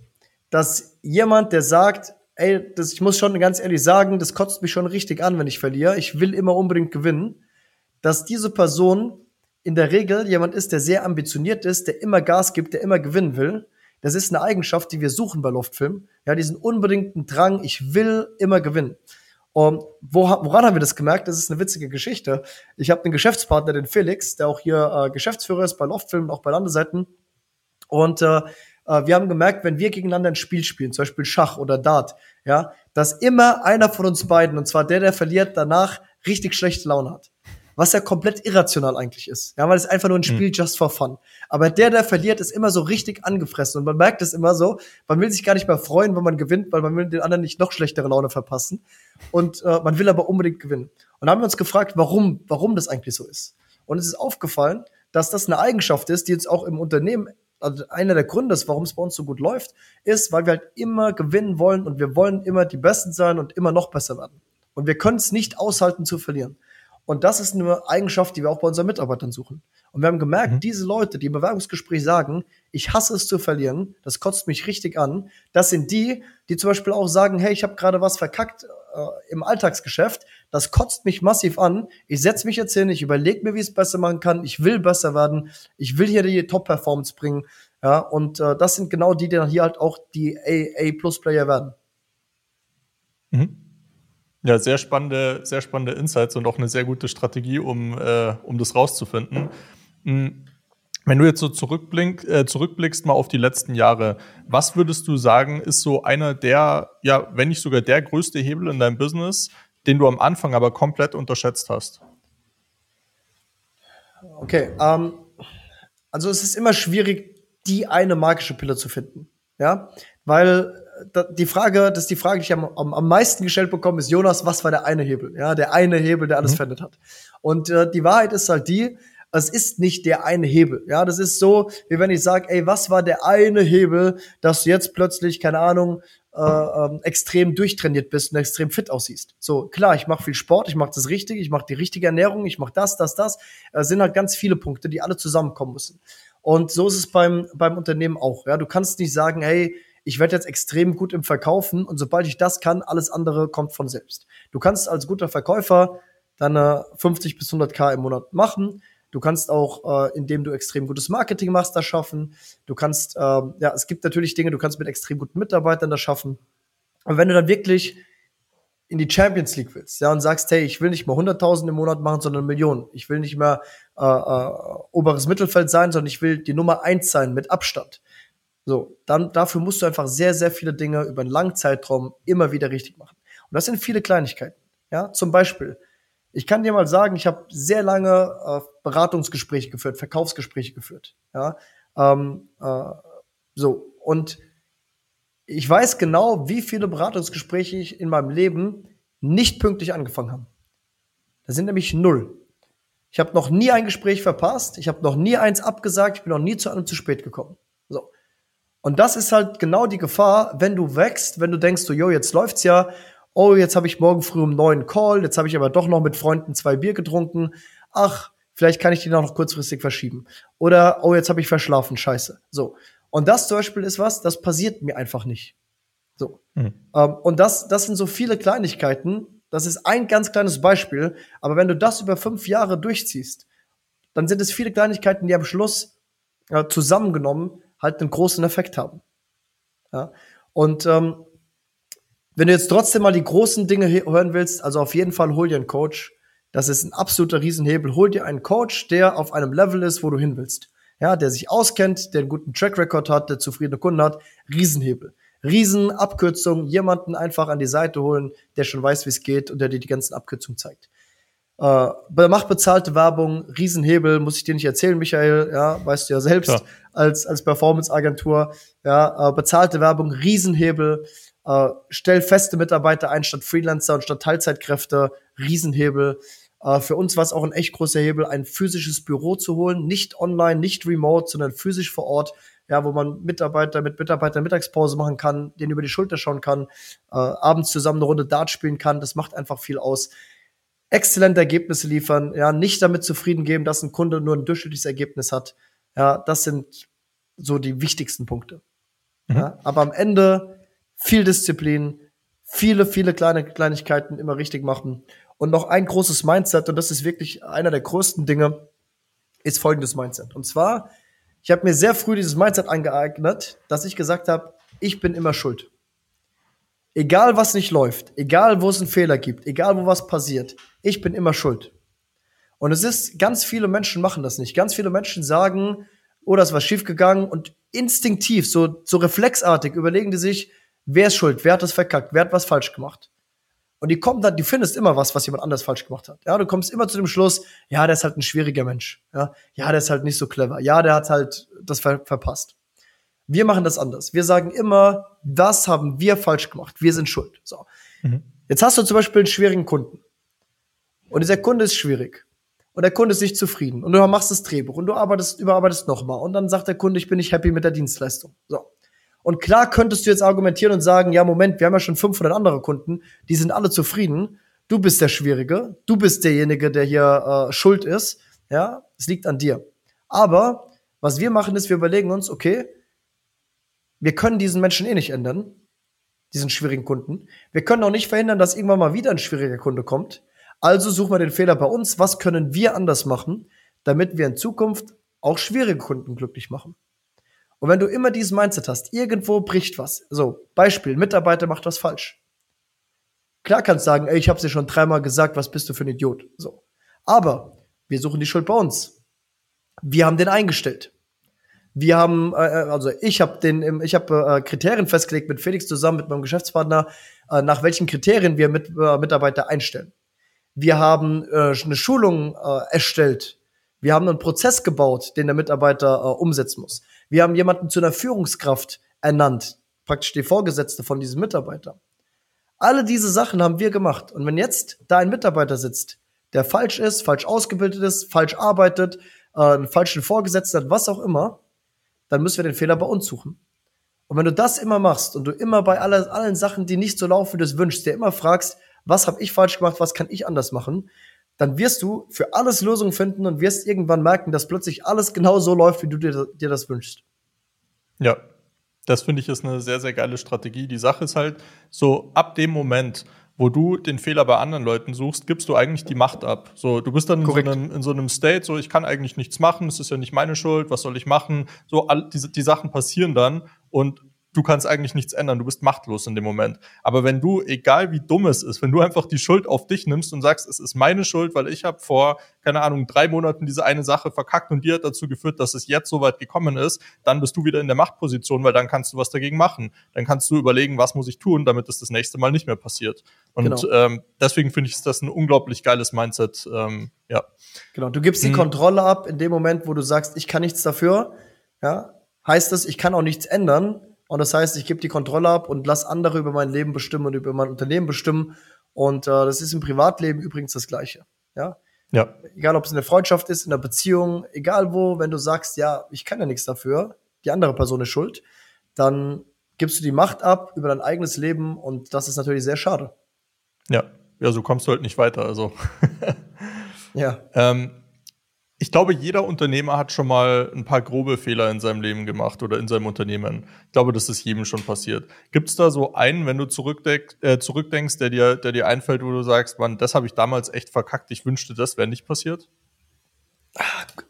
dass jemand, der sagt, ey, das, ich muss schon ganz ehrlich sagen, das kotzt mich schon richtig an, wenn ich verliere, ich will immer unbedingt gewinnen, dass diese Person in der Regel jemand ist, der sehr ambitioniert ist, der immer Gas gibt, der immer gewinnen will das ist eine Eigenschaft, die wir suchen bei Loftfilm. Ja, diesen unbedingten Drang, ich will immer gewinnen. Und wo, woran haben wir das gemerkt? Das ist eine witzige Geschichte. Ich habe einen Geschäftspartner, den Felix, der auch hier äh, Geschäftsführer ist bei Loftfilm, auch bei Landeseiten. Und äh, äh, wir haben gemerkt, wenn wir gegeneinander ein Spiel spielen, zum Beispiel Schach oder Dart, ja, dass immer einer von uns beiden, und zwar der, der verliert, danach richtig schlechte Laune hat. Was ja komplett irrational eigentlich ist. Ja, weil es einfach nur ein hm. Spiel mhm. just for fun. Aber der, der verliert, ist immer so richtig angefressen und man merkt es immer so, man will sich gar nicht mehr freuen, wenn man gewinnt, weil man will den anderen nicht noch schlechtere Laune verpassen und äh, man will aber unbedingt gewinnen. Und da haben wir uns gefragt, warum, warum das eigentlich so ist. Und es ist aufgefallen, dass das eine Eigenschaft ist, die uns auch im Unternehmen also einer der Gründe ist, warum es bei uns so gut läuft, ist, weil wir halt immer gewinnen wollen und wir wollen immer die Besten sein und immer noch besser werden. Und wir können es nicht aushalten zu verlieren. Und das ist eine Eigenschaft, die wir auch bei unseren Mitarbeitern suchen. Und wir haben gemerkt, mhm. diese Leute, die im Bewerbungsgespräch sagen, ich hasse es zu verlieren, das kotzt mich richtig an, das sind die, die zum Beispiel auch sagen, hey, ich habe gerade was verkackt äh, im Alltagsgeschäft, das kotzt mich massiv an, ich setze mich jetzt hin, ich überlege mir, wie ich es besser machen kann, ich will besser werden, ich will hier die Top-Performance bringen, ja, und äh, das sind genau die, die dann hier halt auch die A-Plus-Player werden. Mhm. Ja, sehr spannende, sehr spannende Insights und auch eine sehr gute Strategie, um, äh, um das rauszufinden. Hm, wenn du jetzt so zurückblick, äh, zurückblickst mal auf die letzten Jahre, was würdest du sagen, ist so einer der, ja, wenn nicht sogar der größte Hebel in deinem Business, den du am Anfang aber komplett unterschätzt hast? Okay, ähm, also es ist immer schwierig, die eine magische Pille zu finden, ja, weil die Frage, das ist die Frage, die ich am, am, am meisten gestellt bekomme, ist Jonas, was war der eine Hebel? Ja, der eine Hebel, der alles mhm. verändert hat. Und äh, die Wahrheit ist halt die, es ist nicht der eine Hebel. Ja, das ist so, wie wenn ich sage, ey, was war der eine Hebel, dass du jetzt plötzlich, keine Ahnung, äh, ähm, extrem durchtrainiert bist und extrem fit aussiehst. So, klar, ich mache viel Sport, ich mache das richtig, ich mache die richtige Ernährung, ich mache das, das, das. Es sind halt ganz viele Punkte, die alle zusammenkommen müssen. Und so ist es beim, beim Unternehmen auch. Ja, du kannst nicht sagen, hey, ich werde jetzt extrem gut im Verkaufen und sobald ich das kann, alles andere kommt von selbst. Du kannst als guter Verkäufer deine 50 bis 100 K im Monat machen. Du kannst auch, äh, indem du extrem gutes Marketing machst, das schaffen. Du kannst, äh, ja, es gibt natürlich Dinge, du kannst mit extrem guten Mitarbeitern das schaffen. Aber wenn du dann wirklich in die Champions League willst, ja, und sagst, hey, ich will nicht mehr 100.000 im Monat machen, sondern Millionen. Ich will nicht mehr äh, äh, oberes Mittelfeld sein, sondern ich will die Nummer eins sein mit Abstand. So, dann dafür musst du einfach sehr, sehr viele Dinge über einen langen Zeitraum immer wieder richtig machen. Und das sind viele Kleinigkeiten. Ja, zum Beispiel, ich kann dir mal sagen, ich habe sehr lange äh, Beratungsgespräche geführt, Verkaufsgespräche geführt. Ja, ähm, äh, so und ich weiß genau, wie viele Beratungsgespräche ich in meinem Leben nicht pünktlich angefangen habe. Das sind nämlich null. Ich habe noch nie ein Gespräch verpasst, ich habe noch nie eins abgesagt, ich bin noch nie zu einem zu spät gekommen. So. Und das ist halt genau die Gefahr, wenn du wächst, wenn du denkst, so, yo, jetzt läuft's ja, oh, jetzt habe ich morgen früh um neun Call, jetzt habe ich aber doch noch mit Freunden zwei Bier getrunken. Ach, vielleicht kann ich den auch noch kurzfristig verschieben. Oder, oh, jetzt habe ich verschlafen, scheiße. So. Und das zum Beispiel ist was, das passiert mir einfach nicht. So. Mhm. Ähm, und das, das sind so viele Kleinigkeiten. Das ist ein ganz kleines Beispiel. Aber wenn du das über fünf Jahre durchziehst, dann sind es viele Kleinigkeiten, die am Schluss äh, zusammengenommen halt einen großen Effekt haben. Ja? Und ähm, wenn du jetzt trotzdem mal die großen Dinge hören willst, also auf jeden Fall hol dir einen Coach. Das ist ein absoluter Riesenhebel. Hol dir einen Coach, der auf einem Level ist, wo du hin willst. Ja, der sich auskennt, der einen guten Track Record hat, der zufriedene Kunden hat. Riesenhebel. Riesenabkürzung, jemanden einfach an die Seite holen, der schon weiß, wie es geht und der dir die ganzen Abkürzungen zeigt. Äh, macht bezahlte Werbung, Riesenhebel, muss ich dir nicht erzählen, Michael, ja, weißt du ja selbst, ja. als, als Performance-Agentur, ja, äh, bezahlte Werbung, Riesenhebel, äh, stell feste Mitarbeiter ein statt Freelancer und statt Teilzeitkräfte, Riesenhebel. Äh, für uns war es auch ein echt großer Hebel, ein physisches Büro zu holen, nicht online, nicht remote, sondern physisch vor Ort, ja, wo man Mitarbeiter mit Mitarbeitern Mittagspause machen kann, denen über die Schulter schauen kann, äh, abends zusammen eine Runde Dart spielen kann, das macht einfach viel aus exzellente Ergebnisse liefern, ja, nicht damit zufrieden geben, dass ein Kunde nur ein durchschnittliches Ergebnis hat. Ja, das sind so die wichtigsten Punkte. Mhm. Ja, aber am Ende viel Disziplin, viele, viele kleine Kleinigkeiten immer richtig machen. Und noch ein großes Mindset, und das ist wirklich einer der größten Dinge, ist folgendes Mindset. Und zwar, ich habe mir sehr früh dieses Mindset angeeignet, dass ich gesagt habe, ich bin immer schuld. Egal was nicht läuft, egal wo es einen Fehler gibt, egal wo was passiert, ich bin immer schuld. Und es ist, ganz viele Menschen machen das nicht. Ganz viele Menschen sagen, oh, das war schiefgegangen und instinktiv, so, so reflexartig überlegen die sich, wer ist schuld, wer hat das verkackt, wer hat was falsch gemacht. Und die kommen dann, du findest immer was, was jemand anders falsch gemacht hat. Ja, du kommst immer zu dem Schluss, ja, der ist halt ein schwieriger Mensch. Ja, ja der ist halt nicht so clever. Ja, der hat halt das ver verpasst. Wir machen das anders. Wir sagen immer, das haben wir falsch gemacht. Wir sind schuld. So. Mhm. Jetzt hast du zum Beispiel einen schwierigen Kunden. Und dieser Kunde ist schwierig. Und der Kunde ist nicht zufrieden. Und du machst das Drehbuch und du arbeitest, überarbeitest nochmal. Und dann sagt der Kunde, ich bin nicht happy mit der Dienstleistung. So. Und klar könntest du jetzt argumentieren und sagen, ja, Moment, wir haben ja schon 500 andere Kunden, die sind alle zufrieden. Du bist der Schwierige. Du bist derjenige, der hier äh, schuld ist. Ja, es liegt an dir. Aber was wir machen, ist, wir überlegen uns, okay, wir können diesen Menschen eh nicht ändern, diesen schwierigen Kunden. Wir können auch nicht verhindern, dass irgendwann mal wieder ein schwieriger Kunde kommt. Also suchen wir den Fehler bei uns. Was können wir anders machen, damit wir in Zukunft auch schwierige Kunden glücklich machen? Und wenn du immer dieses Mindset hast, irgendwo bricht was. So, Beispiel, Mitarbeiter macht was falsch. Klar kannst du sagen, ey, ich hab's dir schon dreimal gesagt, was bist du für ein Idiot? So. Aber wir suchen die Schuld bei uns. Wir haben den eingestellt. Wir haben, äh, äh also ich habe den, ich habe äh, Kriterien festgelegt mit Felix zusammen mit meinem Geschäftspartner, äh, nach welchen Kriterien wir mit, äh, Mitarbeiter einstellen. Wir haben äh, eine Schulung äh, erstellt. Wir haben einen Prozess gebaut, den der Mitarbeiter äh, umsetzen muss. Wir haben jemanden zu einer Führungskraft ernannt, praktisch die Vorgesetzte von diesem Mitarbeiter. Alle diese Sachen haben wir gemacht. Und wenn jetzt da ein Mitarbeiter sitzt, der falsch ist, falsch ausgebildet ist, falsch arbeitet, äh, einen falschen Vorgesetzten hat, was auch immer, dann müssen wir den Fehler bei uns suchen. Und wenn du das immer machst und du immer bei aller, allen Sachen, die nicht so laufen, wie du es wünschst, dir immer fragst, was habe ich falsch gemacht, was kann ich anders machen, dann wirst du für alles Lösungen finden und wirst irgendwann merken, dass plötzlich alles genau so läuft, wie du dir, dir das wünschst. Ja, das finde ich ist eine sehr, sehr geile Strategie. Die Sache ist halt so, ab dem Moment, wo du den Fehler bei anderen Leuten suchst, gibst du eigentlich die Macht ab. So, du bist dann in so, einem, in so, einem, State, so ich kann eigentlich nichts machen, es ist ja nicht meine Schuld, was soll ich machen? So, all, die, die Sachen passieren dann und du kannst eigentlich nichts ändern, du bist machtlos in dem Moment. Aber wenn du, egal wie dumm es ist, wenn du einfach die Schuld auf dich nimmst und sagst, es ist meine Schuld, weil ich habe vor, keine Ahnung, drei Monaten diese eine Sache verkackt und die hat dazu geführt, dass es jetzt so weit gekommen ist, dann bist du wieder in der Machtposition, weil dann kannst du was dagegen machen. Dann kannst du überlegen, was muss ich tun, damit es das nächste Mal nicht mehr passiert. Und genau. ähm, deswegen finde ich das ein unglaublich geiles Mindset. Ähm, ja. Genau, du gibst die hm. Kontrolle ab in dem Moment, wo du sagst, ich kann nichts dafür. Ja, heißt es, ich kann auch nichts ändern und das heißt, ich gebe die Kontrolle ab und lass andere über mein Leben bestimmen und über mein Unternehmen bestimmen. Und äh, das ist im Privatleben übrigens das Gleiche. Ja. Ja. Egal, ob es in der Freundschaft ist, in der Beziehung, egal wo, wenn du sagst, ja, ich kann ja nichts dafür, die andere Person ist schuld, dann gibst du die Macht ab über dein eigenes Leben und das ist natürlich sehr schade. Ja, ja, so kommst du halt nicht weiter. Also. ja. Ähm, ich glaube, jeder Unternehmer hat schon mal ein paar grobe Fehler in seinem Leben gemacht oder in seinem Unternehmen. Ich glaube, das ist jedem schon passiert. Gibt es da so einen, wenn du zurückdenkst, äh, zurückdenkst, der dir, der dir einfällt, wo du sagst, Mann, das habe ich damals echt verkackt, ich wünschte, das wäre nicht passiert?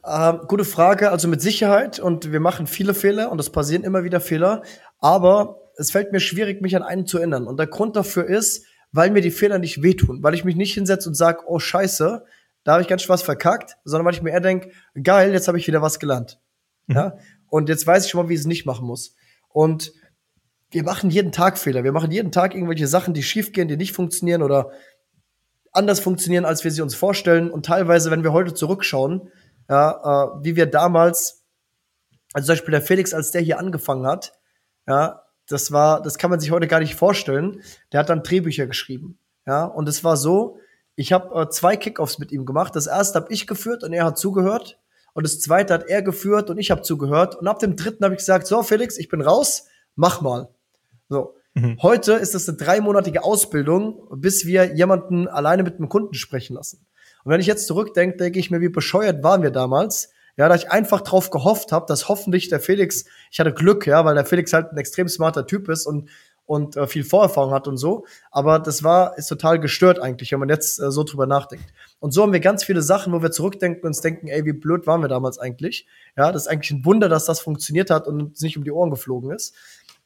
Ähm, gute Frage. Also mit Sicherheit und wir machen viele Fehler und es passieren immer wieder Fehler. Aber es fällt mir schwierig, mich an einen zu erinnern. Und der Grund dafür ist, weil mir die Fehler nicht wehtun, weil ich mich nicht hinsetze und sage, oh Scheiße, da habe ich ganz schön was verkackt, sondern weil ich mir eher denke, geil, jetzt habe ich wieder was gelernt. Mhm. Ja? Und jetzt weiß ich schon mal, wie ich es nicht machen muss. Und wir machen jeden Tag Fehler. Wir machen jeden Tag irgendwelche Sachen, die schiefgehen, die nicht funktionieren oder anders funktionieren, als wir sie uns vorstellen. Und teilweise, wenn wir heute zurückschauen, ja, äh, wie wir damals, also zum Beispiel der Felix, als der hier angefangen hat, ja, das war, das kann man sich heute gar nicht vorstellen. Der hat dann Drehbücher geschrieben. Ja, und es war so, ich habe äh, zwei Kickoffs mit ihm gemacht. Das erste habe ich geführt und er hat zugehört. Und das zweite hat er geführt und ich habe zugehört. Und ab dem dritten habe ich gesagt, so Felix, ich bin raus, mach mal. So. Mhm. Heute ist das eine dreimonatige Ausbildung, bis wir jemanden alleine mit einem Kunden sprechen lassen. Und wenn ich jetzt zurückdenke, denke ich mir, wie bescheuert waren wir damals. Ja, da ich einfach drauf gehofft habe, dass hoffentlich der Felix, ich hatte Glück, ja, weil der Felix halt ein extrem smarter Typ ist und und äh, viel Vorerfahrung hat und so. Aber das war, ist total gestört eigentlich, wenn man jetzt äh, so drüber nachdenkt. Und so haben wir ganz viele Sachen, wo wir zurückdenken und uns denken, ey, wie blöd waren wir damals eigentlich? Ja, das ist eigentlich ein Wunder, dass das funktioniert hat und uns nicht um die Ohren geflogen ist.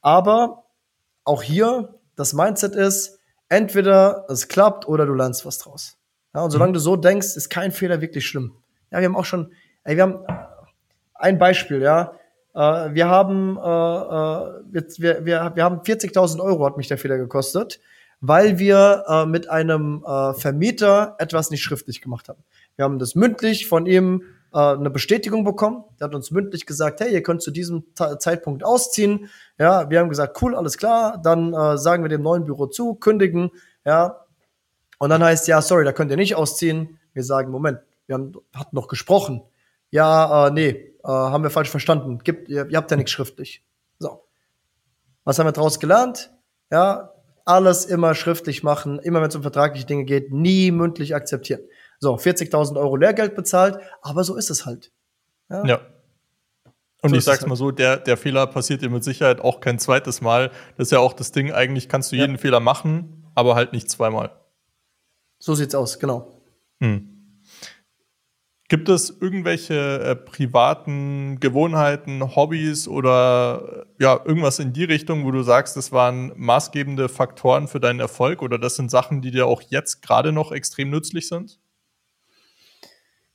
Aber auch hier, das Mindset ist, entweder es klappt oder du lernst was draus. Ja, und solange mhm. du so denkst, ist kein Fehler wirklich schlimm. Ja, wir haben auch schon, ey, wir haben ein Beispiel, ja. Äh, wir haben, äh, äh wir, wir, wir haben 40.000 Euro hat mich der Fehler gekostet. weil wir mit einem Vermieter etwas nicht schriftlich gemacht haben. Wir haben das mündlich von ihm eine Bestätigung bekommen. Der hat uns mündlich gesagt, hey, ihr könnt zu diesem Zeitpunkt ausziehen. Ja, wir haben gesagt, cool, alles klar. Dann äh, sagen wir dem neuen Büro zu, kündigen. Ja, und dann heißt ja, sorry, da könnt ihr nicht ausziehen. Wir sagen, Moment, wir haben, hatten noch gesprochen. Ja, äh, nee, äh, haben wir falsch verstanden. Gibt, ihr, ihr habt ja nichts schriftlich. So. Was haben wir daraus gelernt? Ja, alles immer schriftlich machen, immer wenn es um vertragliche Dinge geht, nie mündlich akzeptieren. So, 40.000 Euro Lehrgeld bezahlt, aber so ist es halt. Ja. ja. Und so ich sag's halt. mal so, der, der Fehler passiert dir mit Sicherheit auch kein zweites Mal. Das ist ja auch das Ding, eigentlich kannst du jeden ja. Fehler machen, aber halt nicht zweimal. So sieht's aus, genau. Hm. Gibt es irgendwelche äh, privaten Gewohnheiten, Hobbys oder ja, irgendwas in die Richtung, wo du sagst, das waren maßgebende Faktoren für deinen Erfolg oder das sind Sachen, die dir auch jetzt gerade noch extrem nützlich sind?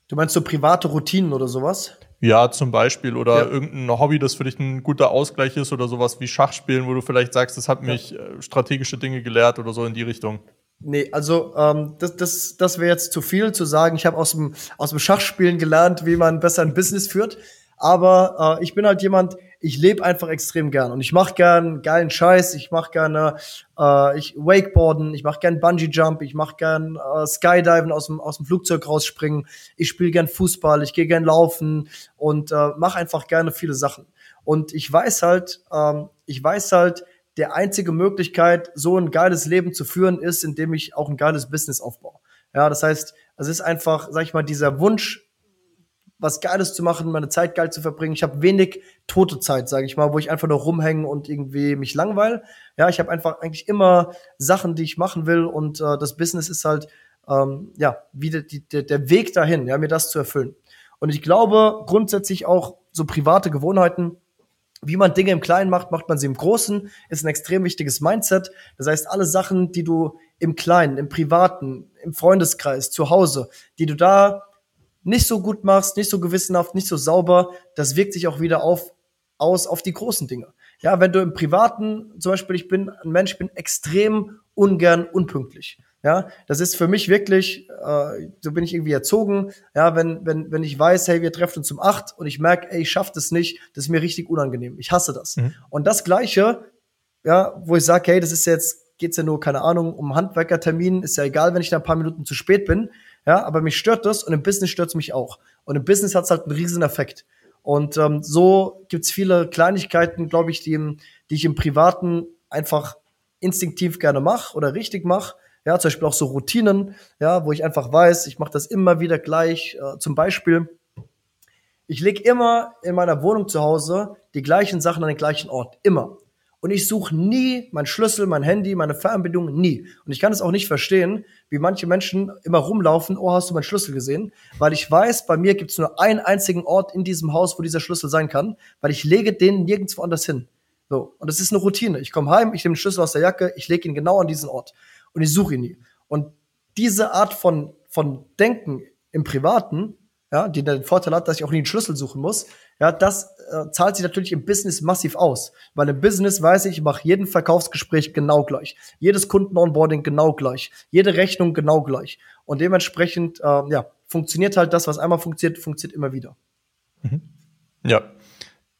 Du meinst so private Routinen oder sowas? Ja, zum Beispiel. Oder ja. irgendein Hobby, das für dich ein guter Ausgleich ist oder sowas wie Schachspielen, wo du vielleicht sagst, das hat mich ja. Äh, strategische Dinge gelehrt oder so in die Richtung. Nee, also ähm, das, das, das wäre jetzt zu viel zu sagen. Ich habe aus dem, aus dem Schachspielen gelernt, wie man besser ein Business führt. Aber äh, ich bin halt jemand, ich lebe einfach extrem gern und ich mache gern geilen Scheiß. Ich mache gerne äh, ich Wakeboarden, ich mache gern Bungee Jump, ich mache gern äh, Skydiven aus dem aus dem Flugzeug rausspringen. Ich spiele gern Fußball, ich gehe gern laufen und äh, mache einfach gerne viele Sachen. Und ich weiß halt, ähm, ich weiß halt, der einzige Möglichkeit, so ein geiles Leben zu führen, ist, indem ich auch ein geiles Business aufbaue. Ja, das heißt, es ist einfach, sag ich mal, dieser Wunsch, was Geiles zu machen, meine Zeit geil zu verbringen. Ich habe wenig tote Zeit, sage ich mal, wo ich einfach nur rumhänge und irgendwie mich langweil. Ja, ich habe einfach eigentlich immer Sachen, die ich machen will und äh, das Business ist halt ähm, ja wieder die, der, der Weg dahin, ja, mir das zu erfüllen. Und ich glaube grundsätzlich auch so private Gewohnheiten wie man Dinge im Kleinen macht, macht man sie im Großen, ist ein extrem wichtiges Mindset. Das heißt, alle Sachen, die du im Kleinen, im Privaten, im Freundeskreis, zu Hause, die du da nicht so gut machst, nicht so gewissenhaft, nicht so sauber, das wirkt sich auch wieder auf, aus auf die großen Dinge. Ja, wenn du im Privaten, zum Beispiel, ich bin ein Mensch, ich bin extrem ungern unpünktlich. Ja, das ist für mich wirklich, äh, so bin ich irgendwie erzogen. Ja, wenn, wenn, wenn ich weiß, hey, wir treffen uns um acht und ich merke, ey, ich schaff das nicht, das ist mir richtig unangenehm. Ich hasse das. Mhm. Und das Gleiche, ja, wo ich sage, hey, das ist jetzt, geht's ja nur, keine Ahnung, um Handwerkertermin, ist ja egal, wenn ich da ein paar Minuten zu spät bin. Ja, aber mich stört das und im Business stört es mich auch. Und im Business hat's halt einen riesen Effekt. Und ähm, so gibt's viele Kleinigkeiten, glaube ich, die, die ich im Privaten einfach instinktiv gerne mache oder richtig mache ja, zum Beispiel auch so Routinen, ja, wo ich einfach weiß, ich mache das immer wieder gleich. Äh, zum Beispiel, ich lege immer in meiner Wohnung zu Hause die gleichen Sachen an den gleichen Ort. Immer. Und ich suche nie mein Schlüssel, mein Handy, meine Fernbedienung, nie. Und ich kann es auch nicht verstehen, wie manche Menschen immer rumlaufen, oh, hast du meinen Schlüssel gesehen? Weil ich weiß, bei mir gibt es nur einen einzigen Ort in diesem Haus, wo dieser Schlüssel sein kann, weil ich lege den nirgendwo anders hin. So, und das ist eine Routine. Ich komme heim, ich nehme den Schlüssel aus der Jacke, ich lege ihn genau an diesen Ort und ich suche ihn nie. Und diese Art von, von Denken im Privaten, ja, die den Vorteil hat, dass ich auch nie einen Schlüssel suchen muss, ja, das äh, zahlt sich natürlich im Business massiv aus. Weil im Business weiß ich, ich mache jeden Verkaufsgespräch genau gleich, jedes Kunden-Onboarding genau gleich, jede Rechnung genau gleich. Und dementsprechend, äh, ja, funktioniert halt das, was einmal funktioniert, funktioniert immer wieder. Mhm. Ja.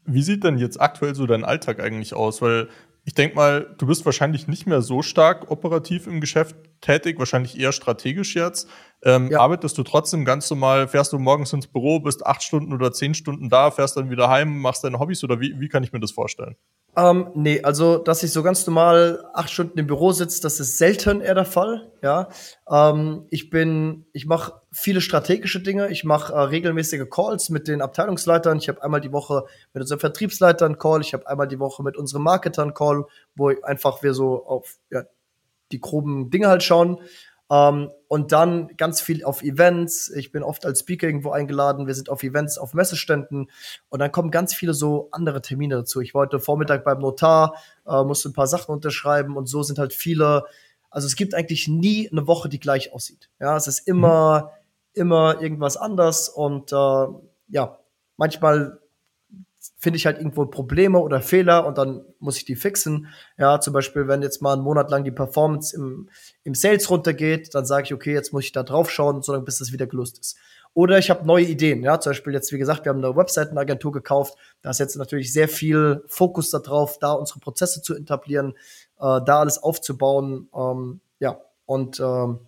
Wie sieht denn jetzt aktuell so dein Alltag eigentlich aus? Weil ich denke mal, du bist wahrscheinlich nicht mehr so stark operativ im Geschäft tätig, wahrscheinlich eher strategisch jetzt. Ähm, ja. Arbeitest du trotzdem ganz normal, fährst du morgens ins Büro, bist acht Stunden oder zehn Stunden da, fährst dann wieder heim, machst deine Hobbys oder wie, wie kann ich mir das vorstellen? Ähm, nee, also dass ich so ganz normal acht Stunden im Büro sitze, das ist selten eher der Fall. Ja, ähm, ich bin, ich mache viele strategische Dinge. Ich mache äh, regelmäßige Calls mit den Abteilungsleitern. Ich habe einmal die Woche mit unseren Vertriebsleitern Call. Ich habe einmal die Woche mit unseren Marketern Call, wo einfach wir so auf ja, die groben Dinge halt schauen. Ähm, und dann ganz viel auf Events. Ich bin oft als Speaker irgendwo eingeladen. Wir sind auf Events, auf Messeständen. Und dann kommen ganz viele so andere Termine dazu. Ich war heute Vormittag beim Notar, äh, musste ein paar Sachen unterschreiben und so sind halt viele. Also es gibt eigentlich nie eine Woche, die gleich aussieht. Ja, es ist immer, mhm. Immer irgendwas anders und äh, ja, manchmal finde ich halt irgendwo Probleme oder Fehler und dann muss ich die fixen. Ja, zum Beispiel, wenn jetzt mal einen Monat lang die Performance im, im Sales runtergeht, dann sage ich, okay, jetzt muss ich da drauf schauen, solange bis das wieder gelöst ist. Oder ich habe neue Ideen. Ja, zum Beispiel jetzt, wie gesagt, wir haben eine Webseitenagentur gekauft. Da ist jetzt natürlich sehr viel Fokus darauf, da unsere Prozesse zu etablieren, äh, da alles aufzubauen. Ähm, ja, und, ähm,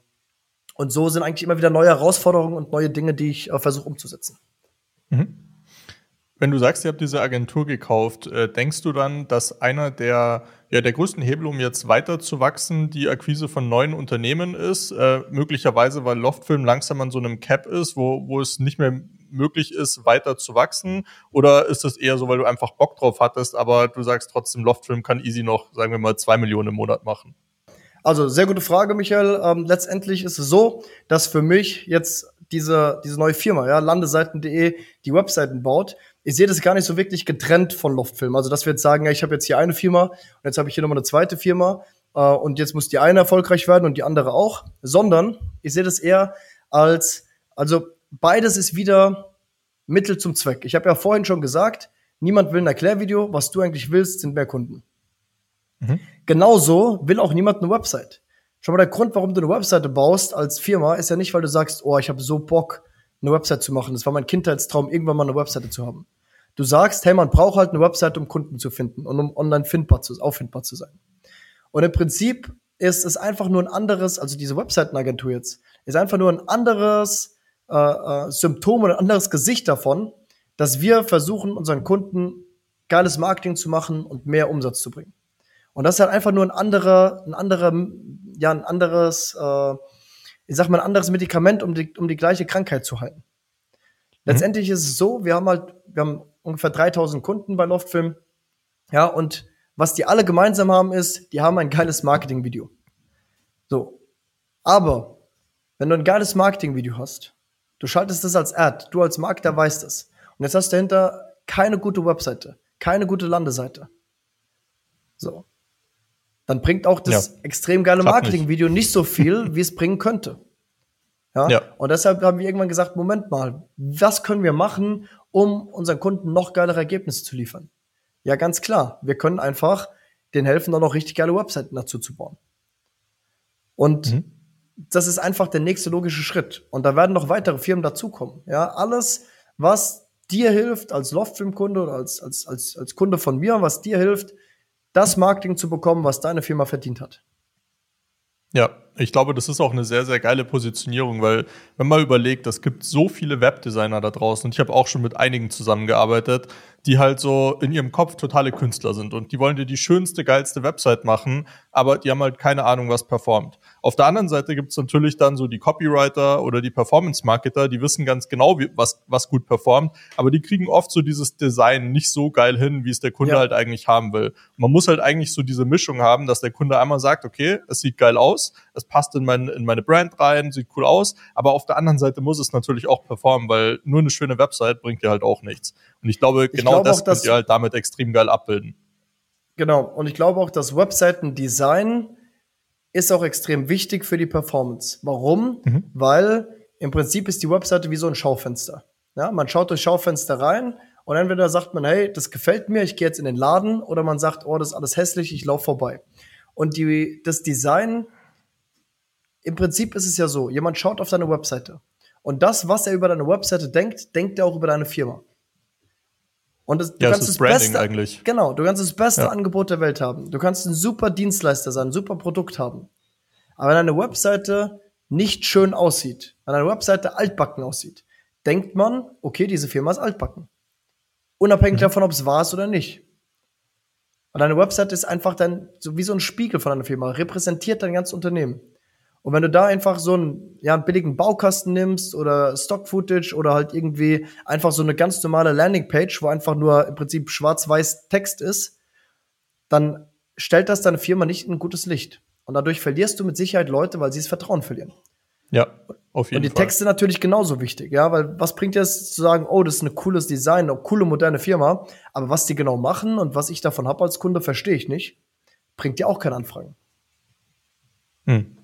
und so sind eigentlich immer wieder neue Herausforderungen und neue Dinge, die ich äh, versuche umzusetzen. Mhm. Wenn du sagst, ihr habt diese Agentur gekauft, äh, denkst du dann, dass einer der, ja, der größten Hebel, um jetzt weiter zu wachsen, die Akquise von neuen Unternehmen ist? Äh, möglicherweise, weil Loftfilm langsam an so einem Cap ist, wo, wo es nicht mehr möglich ist, weiter zu wachsen? Oder ist das eher so, weil du einfach Bock drauf hattest, aber du sagst trotzdem, Loftfilm kann easy noch, sagen wir mal, zwei Millionen im Monat machen? Also, sehr gute Frage, Michael. Ähm, letztendlich ist es so, dass für mich jetzt diese, diese neue Firma, ja, landeseiten.de, die Webseiten baut, ich sehe das gar nicht so wirklich getrennt von Loftfilm. Also, dass wir jetzt sagen, ja, ich habe jetzt hier eine Firma und jetzt habe ich hier nochmal eine zweite Firma äh, und jetzt muss die eine erfolgreich werden und die andere auch, sondern ich sehe das eher als, also beides ist wieder Mittel zum Zweck. Ich habe ja vorhin schon gesagt, niemand will ein Erklärvideo, was du eigentlich willst, sind mehr Kunden. Genauso will auch niemand eine Website. Schon mal der Grund, warum du eine Webseite baust als Firma, ist ja nicht, weil du sagst, oh, ich habe so Bock, eine Website zu machen. Das war mein Kindheitstraum, irgendwann mal eine Webseite zu haben. Du sagst, hey, man braucht halt eine Website, um Kunden zu finden und um online findbar zu, auffindbar zu sein. Und im Prinzip ist es einfach nur ein anderes, also diese Webseitenagentur jetzt, ist einfach nur ein anderes äh, äh, Symptom oder ein anderes Gesicht davon, dass wir versuchen, unseren Kunden geiles Marketing zu machen und mehr Umsatz zu bringen. Und das ist halt einfach nur ein anderer, ein anderer, ja, ein anderes, äh, ich sag mal, ein anderes Medikament, um die, um die gleiche Krankheit zu halten. Letztendlich mhm. ist es so, wir haben halt, wir haben ungefähr 3000 Kunden bei Loftfilm. Ja, und was die alle gemeinsam haben, ist, die haben ein geiles Marketingvideo. So. Aber, wenn du ein geiles Marketingvideo hast, du schaltest das als Ad, du als Marketer weißt es. Und jetzt hast du dahinter keine gute Webseite, keine gute Landeseite. So. Dann bringt auch das ja. extrem geile Marketingvideo nicht. so viel, wie es bringen könnte. Ja? ja? Und deshalb haben wir irgendwann gesagt, Moment mal, was können wir machen, um unseren Kunden noch geilere Ergebnisse zu liefern? Ja, ganz klar. Wir können einfach den helfen, dann noch richtig geile Webseiten dazu zu bauen. Und mhm. das ist einfach der nächste logische Schritt. Und da werden noch weitere Firmen dazukommen. Ja, alles, was dir hilft als Loftfilm-Kunde oder als, als, als, als Kunde von mir, was dir hilft, das Marketing zu bekommen, was deine Firma verdient hat. Ja, ich glaube, das ist auch eine sehr, sehr geile Positionierung, weil wenn man überlegt, es gibt so viele Webdesigner da draußen und ich habe auch schon mit einigen zusammengearbeitet, die halt so in ihrem Kopf totale Künstler sind und die wollen dir die schönste, geilste Website machen, aber die haben halt keine Ahnung, was performt. Auf der anderen Seite gibt es natürlich dann so die Copywriter oder die Performance-Marketer, die wissen ganz genau, wie, was, was gut performt, aber die kriegen oft so dieses Design nicht so geil hin, wie es der Kunde ja. halt eigentlich haben will. Man muss halt eigentlich so diese Mischung haben, dass der Kunde einmal sagt, okay, es sieht geil aus, es passt in, mein, in meine Brand rein, sieht cool aus, aber auf der anderen Seite muss es natürlich auch performen, weil nur eine schöne Website bringt dir halt auch nichts. Und ich glaube, genau glaube das auch, könnt ihr halt damit extrem geil abbilden. Genau, und ich glaube auch, dass Webseiten-Design ist auch extrem wichtig für die Performance. Warum? Mhm. Weil im Prinzip ist die Webseite wie so ein Schaufenster. Ja, man schaut durch Schaufenster rein und entweder sagt man, hey, das gefällt mir, ich gehe jetzt in den Laden, oder man sagt, oh, das ist alles hässlich, ich laufe vorbei. Und die, das Design, im Prinzip ist es ja so, jemand schaut auf deine Webseite. Und das, was er über deine Webseite denkt, denkt er auch über deine Firma. Und das, du ja, kannst das, das beste, eigentlich. Genau, du kannst das beste ja. Angebot der Welt haben. Du kannst ein super Dienstleister sein, ein super Produkt haben. Aber wenn eine Webseite nicht schön aussieht, wenn eine Webseite altbacken aussieht, denkt man, okay, diese Firma ist altbacken. Unabhängig mhm. davon, ob es war oder nicht. Und eine Webseite ist einfach dann so wie so ein Spiegel von einer Firma, repräsentiert dein ganzes Unternehmen. Und wenn du da einfach so einen, ja, einen billigen Baukasten nimmst oder Stock-Footage oder halt irgendwie einfach so eine ganz normale Landingpage, wo einfach nur im Prinzip schwarz-weiß Text ist, dann stellt das deine Firma nicht in ein gutes Licht. Und dadurch verlierst du mit Sicherheit Leute, weil sie das Vertrauen verlieren. Ja, auf jeden Fall. Und die Fall. Texte natürlich genauso wichtig, ja, weil was bringt dir es zu sagen, oh, das ist ein cooles Design, eine coole moderne Firma, aber was die genau machen und was ich davon habe als Kunde, verstehe ich nicht, bringt dir auch keine Anfragen. Hm.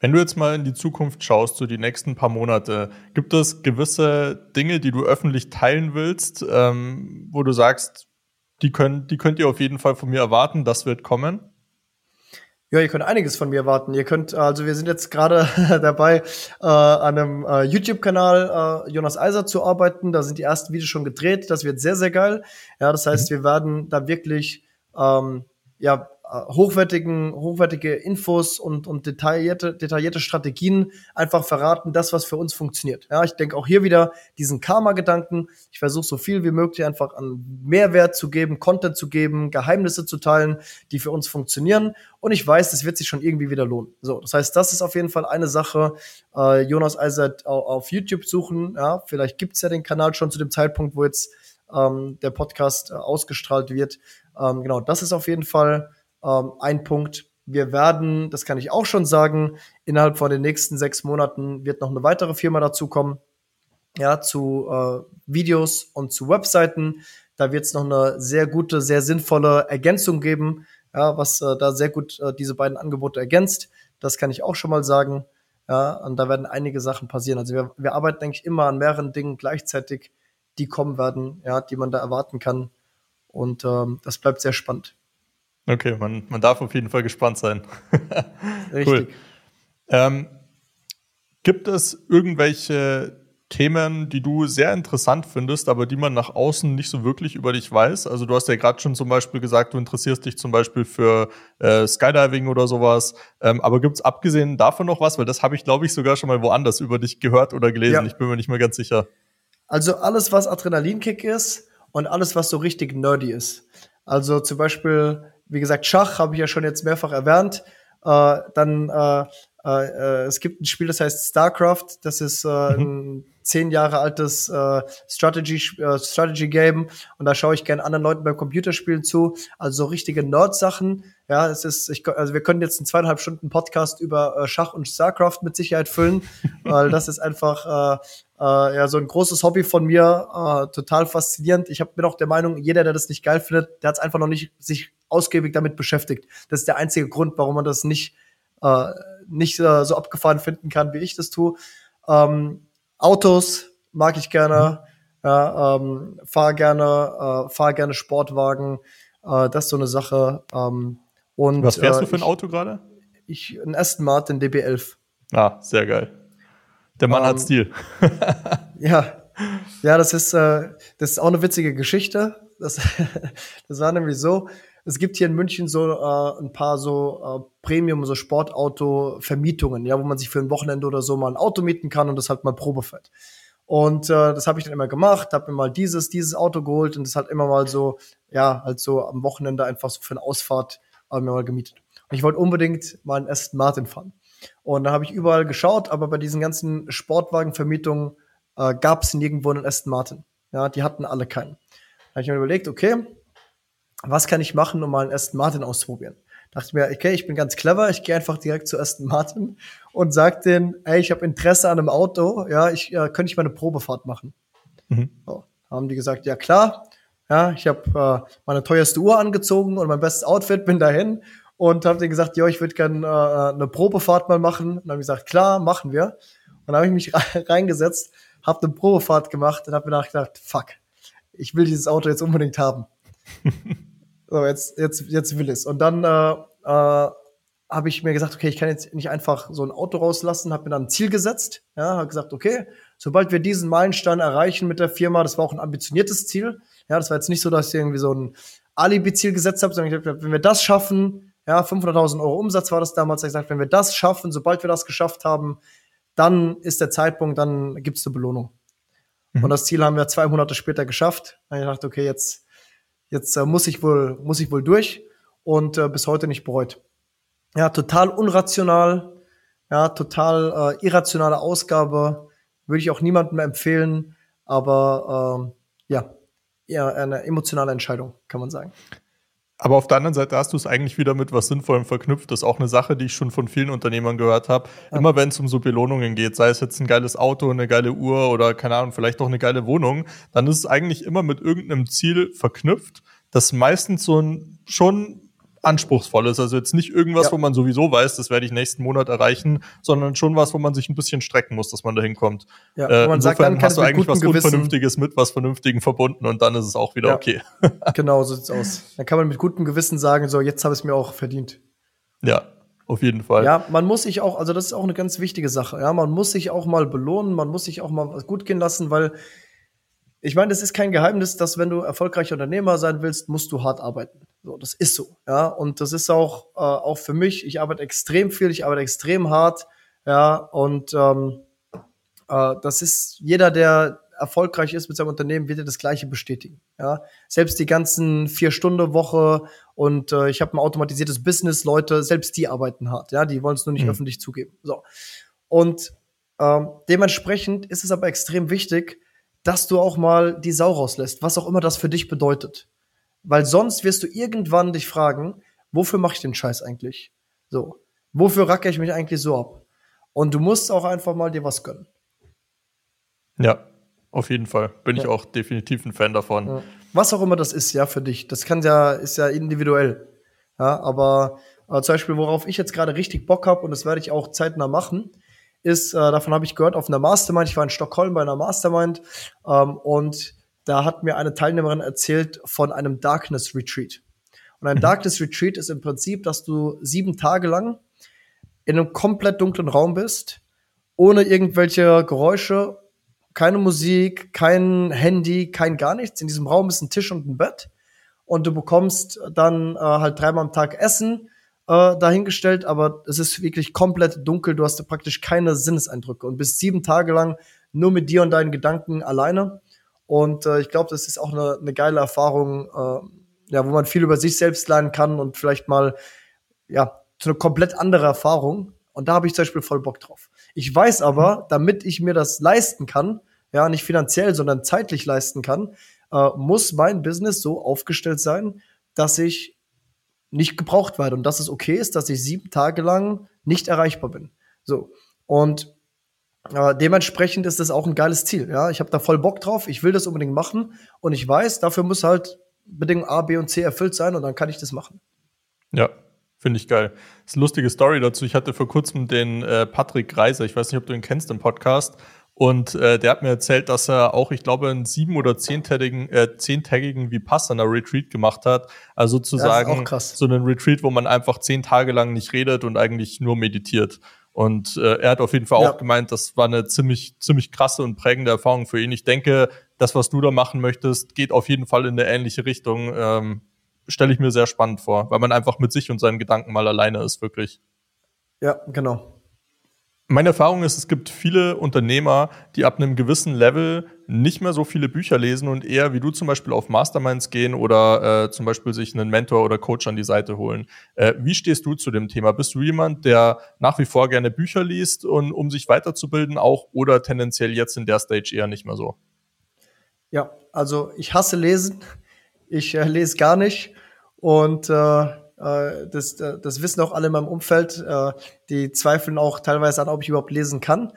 Wenn du jetzt mal in die Zukunft schaust, so die nächsten paar Monate, gibt es gewisse Dinge, die du öffentlich teilen willst, ähm, wo du sagst, die, können, die könnt ihr auf jeden Fall von mir erwarten, das wird kommen? Ja, ihr könnt einiges von mir erwarten. Ihr könnt, also wir sind jetzt gerade dabei, äh, an einem äh, YouTube-Kanal äh, Jonas Eiser zu arbeiten. Da sind die ersten Videos schon gedreht. Das wird sehr, sehr geil. Ja, das heißt, mhm. wir werden da wirklich ähm, ja, hochwertigen, hochwertige Infos und, und detaillierte, detaillierte Strategien einfach verraten, das, was für uns funktioniert. Ja, ich denke auch hier wieder diesen Karma-Gedanken. Ich versuche so viel wie möglich einfach an Mehrwert zu geben, Content zu geben, Geheimnisse zu teilen, die für uns funktionieren. Und ich weiß, das wird sich schon irgendwie wieder lohnen. So, das heißt, das ist auf jeden Fall eine Sache. Äh, Jonas Eisert auf YouTube suchen. Ja, vielleicht gibt's ja den Kanal schon zu dem Zeitpunkt, wo jetzt ähm, der Podcast äh, ausgestrahlt wird. Ähm, genau, das ist auf jeden Fall ähm, ein Punkt. Wir werden, das kann ich auch schon sagen, innerhalb von den nächsten sechs Monaten wird noch eine weitere Firma dazukommen. Ja, zu äh, Videos und zu Webseiten. Da wird es noch eine sehr gute, sehr sinnvolle Ergänzung geben, ja, was äh, da sehr gut äh, diese beiden Angebote ergänzt. Das kann ich auch schon mal sagen. Ja, und da werden einige Sachen passieren. Also wir, wir arbeiten eigentlich immer an mehreren Dingen gleichzeitig, die kommen werden, ja, die man da erwarten kann. Und ähm, das bleibt sehr spannend. Okay, man, man darf auf jeden Fall gespannt sein. Richtig. Cool. Ähm, gibt es irgendwelche Themen, die du sehr interessant findest, aber die man nach außen nicht so wirklich über dich weiß? Also du hast ja gerade schon zum Beispiel gesagt, du interessierst dich zum Beispiel für äh, Skydiving oder sowas. Ähm, aber gibt es abgesehen davon noch was? Weil das habe ich, glaube ich, sogar schon mal woanders über dich gehört oder gelesen. Ja. Ich bin mir nicht mehr ganz sicher. Also alles, was Adrenalinkick ist und alles, was so richtig nerdy ist. Also zum Beispiel wie gesagt, Schach habe ich ja schon jetzt mehrfach erwähnt. Äh, dann äh, äh, äh, es gibt ein Spiel, das heißt StarCraft. Das ist äh, mhm. ein zehn Jahre altes äh, Strategy, äh, Strategy Game und da schaue ich gerne anderen Leuten beim Computerspielen zu. Also so richtige Nerd-Sachen. Ja, es ist, ich, also wir können jetzt einen zweieinhalb Stunden Podcast über äh, Schach und StarCraft mit Sicherheit füllen, weil das ist einfach äh, ja so ein großes Hobby von mir, äh, total faszinierend. Ich hab, bin auch der Meinung, jeder, der das nicht geil findet, der hat es einfach noch nicht sich ausgiebig damit beschäftigt. Das ist der einzige Grund, warum man das nicht äh, nicht äh, so abgefahren finden kann, wie ich das tue. Ähm, Autos mag ich gerne. Mhm. Ja, ähm, fahr gerne, äh, fahr gerne Sportwagen. Äh, das ist so eine Sache. Ähm, und, Was fährst äh, du für ein Auto gerade? Ich, ein Aston Martin DB11. Ah, sehr geil. Der Mann ähm, hat Stil. ja, ja, das ist, äh, das ist auch eine witzige Geschichte. Das, das war nämlich so, es gibt hier in München so äh, ein paar so äh, Premium, so Sportauto-Vermietungen, ja, wo man sich für ein Wochenende oder so mal ein Auto mieten kann und das halt mal Probe fährt. Und äh, das habe ich dann immer gemacht, habe mir mal dieses, dieses Auto geholt und das halt immer mal so, ja, halt so am Wochenende einfach so für eine Ausfahrt äh, mir mal gemietet. Und ich wollte unbedingt mal einen Aston Martin fahren. Und da habe ich überall geschaut, aber bei diesen ganzen Sportwagenvermietungen äh, gab es nirgendwo einen Aston Martin. Ja, die hatten alle keinen. Da habe ich mir überlegt, okay, was kann ich machen, um mal einen Aston Martin auszuprobieren? Dachte mir, okay, ich bin ganz clever, ich gehe einfach direkt zu Aston Martin und sag denen, ey, ich habe Interesse an einem Auto, ja, ich äh, könnte ich mal eine Probefahrt machen. Mhm. So, haben die gesagt, ja klar. Ja, ich habe äh, meine teuerste Uhr angezogen und mein bestes Outfit, bin dahin und habe denen gesagt, ja, ich würde gerne äh, eine Probefahrt mal machen. Und haben gesagt, klar, machen wir. Und dann habe ich mich reingesetzt, habe eine Probefahrt gemacht und habe mir nachgedacht, fuck, ich will dieses Auto jetzt unbedingt haben. So, jetzt, jetzt, jetzt will es. Und dann äh, äh, habe ich mir gesagt, okay, ich kann jetzt nicht einfach so ein Auto rauslassen, habe mir dann ein Ziel gesetzt, ja, habe gesagt, okay, sobald wir diesen Meilenstein erreichen mit der Firma, das war auch ein ambitioniertes Ziel, ja, das war jetzt nicht so, dass ich irgendwie so ein Alibi-Ziel gesetzt habe, sondern ich habe wenn wir das schaffen, ja, 500.000 Euro Umsatz war das damals, ich gesagt, wenn wir das schaffen, sobald wir das geschafft haben, dann ist der Zeitpunkt, dann gibt's eine Belohnung. Mhm. Und das Ziel haben wir zwei Monate später geschafft. Dann habe ich gedacht, okay, jetzt Jetzt äh, muss ich wohl, muss ich wohl durch und äh, bis heute nicht bereut. Ja, total unrational, ja, total äh, irrationale Ausgabe, würde ich auch niemandem mehr empfehlen, aber äh, ja, eher eine emotionale Entscheidung, kann man sagen. Aber auf der anderen Seite hast du es eigentlich wieder mit was Sinnvollem verknüpft. Das ist auch eine Sache, die ich schon von vielen Unternehmern gehört habe. Ja. Immer wenn es um so Belohnungen geht, sei es jetzt ein geiles Auto, eine geile Uhr oder keine Ahnung, vielleicht auch eine geile Wohnung, dann ist es eigentlich immer mit irgendeinem Ziel verknüpft, das meistens so ein schon anspruchsvoll ist. Also jetzt nicht irgendwas, Ja. wo man sowieso weiß, das werde ich nächsten Monat erreichen, sondern schon was, wo man sich ein bisschen strecken muss, dass man dahin kommt. Ja, Äh, man sagt, insofern dann hast du eigentlich was Gewissen, Unvernünftiges mit was Vernünftigen verbunden und dann ist es auch wieder Ja. okay. genau so sieht's aus. Dann kann man mit gutem Gewissen sagen, so, jetzt habe ich es mir auch verdient. Ja, auf jeden Fall. Ja, man muss sich auch, also das ist auch eine ganz wichtige Sache. Ja, man muss sich auch mal belohnen, man muss sich auch mal was gut gehen lassen, weil ich meine, das ist kein Geheimnis, dass wenn du erfolgreicher Unternehmer sein willst, musst du hart arbeiten. So, das ist so. Ja, und das ist auch äh, auch für mich. Ich arbeite extrem viel, ich arbeite extrem hart. Ja, und ähm, äh, das ist jeder, der erfolgreich ist mit seinem Unternehmen, wird dir das Gleiche bestätigen. Ja, selbst die ganzen vier Stunden Woche und äh, ich habe ein automatisiertes Business, Leute, selbst die arbeiten hart. Ja, die wollen es nur nicht Mhm. öffentlich zugeben. So und ähm, dementsprechend ist es aber extrem wichtig, dass du auch mal die Sau rauslässt, was auch immer das für dich bedeutet. Weil sonst wirst du irgendwann dich fragen, wofür mache ich den Scheiß eigentlich? So, wofür racke ich mich eigentlich so ab? Und du musst auch einfach mal dir was gönnen. Ja, auf jeden Fall. Bin ich Ja. auch definitiv ein Fan davon. Ja. Was auch immer das ist, ja, für dich. Das kann ja, ist ja individuell. Ja, aber äh, zum Beispiel, worauf ich jetzt gerade richtig Bock habe, und das werde ich auch zeitnah machen, ist, äh, davon habe ich gehört auf einer Mastermind. Ich war in Stockholm bei einer Mastermind ähm, und da hat mir eine Teilnehmerin erzählt von einem Darkness Retreat. Und ein Darkness Retreat ist im Prinzip, dass du sieben Tage lang in einem komplett dunklen Raum bist, ohne irgendwelche Geräusche, keine Musik, kein Handy, kein gar nichts. In diesem Raum ist ein Tisch und ein Bett. Und du bekommst dann äh, halt dreimal am Tag Essen äh, dahingestellt, aber es ist wirklich komplett dunkel. Du hast praktisch keine Sinneseindrücke und bist sieben Tage lang nur mit dir und deinen Gedanken alleine. Und äh, ich glaube, das ist auch eine, eine geile Erfahrung, äh, ja, wo man viel über sich selbst lernen kann und vielleicht mal ja, so eine komplett andere Erfahrung. Und da habe ich zum Beispiel voll Bock drauf. Ich weiß aber, damit ich mir das leisten kann, ja, nicht finanziell, sondern zeitlich leisten kann, äh, muss mein Business so aufgestellt sein, dass ich nicht gebraucht werde und dass es okay ist, dass ich sieben Tage lang nicht erreichbar bin. So. Und äh, dementsprechend ist das auch ein geiles Ziel. Ja, ich habe da voll Bock drauf. Ich will das unbedingt machen und ich weiß, dafür muss halt Bedingung A, B und C erfüllt sein und dann kann ich das machen. Ja, finde ich geil. Das ist eine lustige Story dazu. Ich hatte vor kurzem den äh, Patrick Reiser, ich weiß nicht, ob du ihn kennst im Podcast. Und äh, der hat mir erzählt, dass er auch, ich glaube, einen sieben- oder zehntägigen, äh, zehntägigen Vipassana Retreat gemacht hat. Also sozusagen so einen Retreat, wo man einfach zehn Tage lang nicht redet und eigentlich nur meditiert. Und äh, er hat auf jeden Fall Ja. auch gemeint, das war eine ziemlich, ziemlich krasse und prägende Erfahrung für ihn. Ich denke, das, was du da machen möchtest, geht auf jeden Fall in eine ähnliche Richtung. Ähm, Stelle ich mir sehr spannend vor, weil man einfach mit sich und seinen Gedanken mal alleine ist, wirklich. Ja, genau. Meine Erfahrung ist, es gibt viele Unternehmer, die ab einem gewissen Level nicht mehr so viele Bücher lesen und eher wie du zum Beispiel auf Masterminds gehen oder äh, zum Beispiel sich einen Mentor oder Coach an die Seite holen. Äh, wie stehst du zu dem Thema? Bist du jemand, der nach wie vor gerne Bücher liest und um sich weiterzubilden auch oder tendenziell jetzt in der Stage eher nicht mehr so? Ja, also ich hasse Lesen. Ich äh, lese gar nicht. Und äh, das, äh, das wissen auch alle in meinem Umfeld. Äh, die zweifeln auch teilweise an, ob ich überhaupt lesen kann.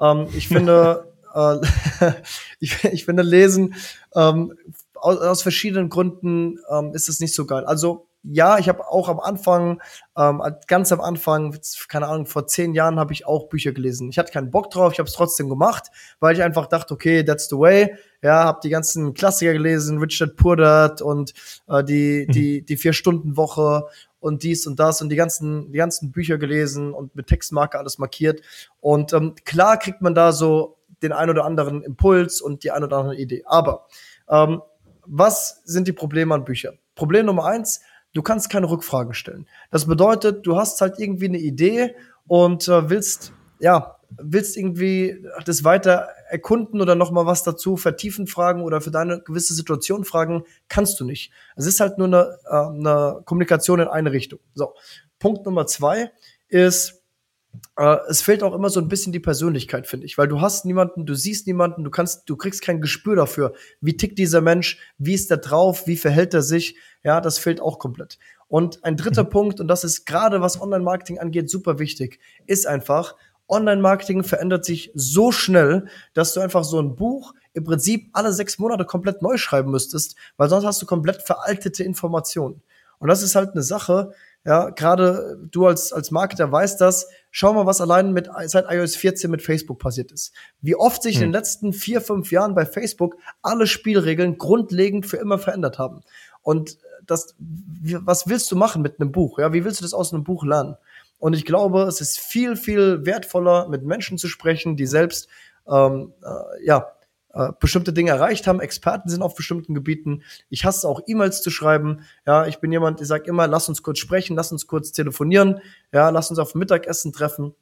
Ähm, ich finde, äh, ich, ich finde Lesen ähm, aus, aus verschiedenen Gründen ähm, ist es nicht so geil. Also ja, ich habe auch am Anfang, ähm, ganz am Anfang, keine Ahnung, vor zehn Jahren habe ich auch Bücher gelesen. Ich hatte keinen Bock drauf, ich habe es trotzdem gemacht, weil ich einfach dachte, okay, that's the way. Ja, habe die ganzen Klassiker gelesen, Richard Purdart und äh, die die die vier Stunden Woche und dies und das und die ganzen die ganzen Bücher gelesen und mit Textmarker alles markiert. Und ähm, klar kriegt man da so den ein oder anderen Impuls und die ein oder andere Idee. Aber ähm, was sind die Probleme an Büchern? Problem Nummer eins, du kannst keine Rückfragen stellen. Das bedeutet, du hast halt irgendwie eine Idee und äh, willst, ja, willst irgendwie das weiter erkunden oder noch mal was dazu vertiefen fragen oder für deine gewisse Situation fragen, kannst du nicht. Es ist halt nur eine, äh, eine Kommunikation in eine Richtung. So, Punkt Nummer zwei ist, äh, es fehlt auch immer so ein bisschen die Persönlichkeit, finde ich, weil du hast niemanden, du siehst niemanden, du kannst, du kriegst kein Gespür dafür, wie tickt dieser Mensch, wie ist er drauf, wie verhält er sich, ja, das fehlt auch komplett. Und ein dritter Punkt, und das ist gerade was Online-Marketing angeht, super wichtig, ist einfach, Online-Marketing verändert sich so schnell, dass du einfach so ein Buch im Prinzip alle sechs Monate komplett neu schreiben müsstest, weil sonst hast du komplett veraltete Informationen. Und das ist halt eine Sache, ja, gerade du als, als Marketer weißt das. Schau mal, was allein mit, seit iOS 14 mit Facebook passiert ist. Wie oft sich hm. in den hm. letzten vier, fünf Jahren bei Facebook alle Spielregeln grundlegend für immer verändert haben. Und das, was willst du machen mit einem Buch? Ja, wie willst du das aus einem Buch lernen? Und ich glaube, es ist viel, viel wertvoller, mit Menschen zu sprechen, die selbst ähm, äh, ja, äh, bestimmte Dinge erreicht haben, Experten sind auf bestimmten Gebieten. Ich hasse auch E-Mails zu schreiben. Ja, ich bin jemand, der sagt immer, lass uns kurz sprechen, lass uns kurz telefonieren, ja, lass uns auf Mittagessen treffen.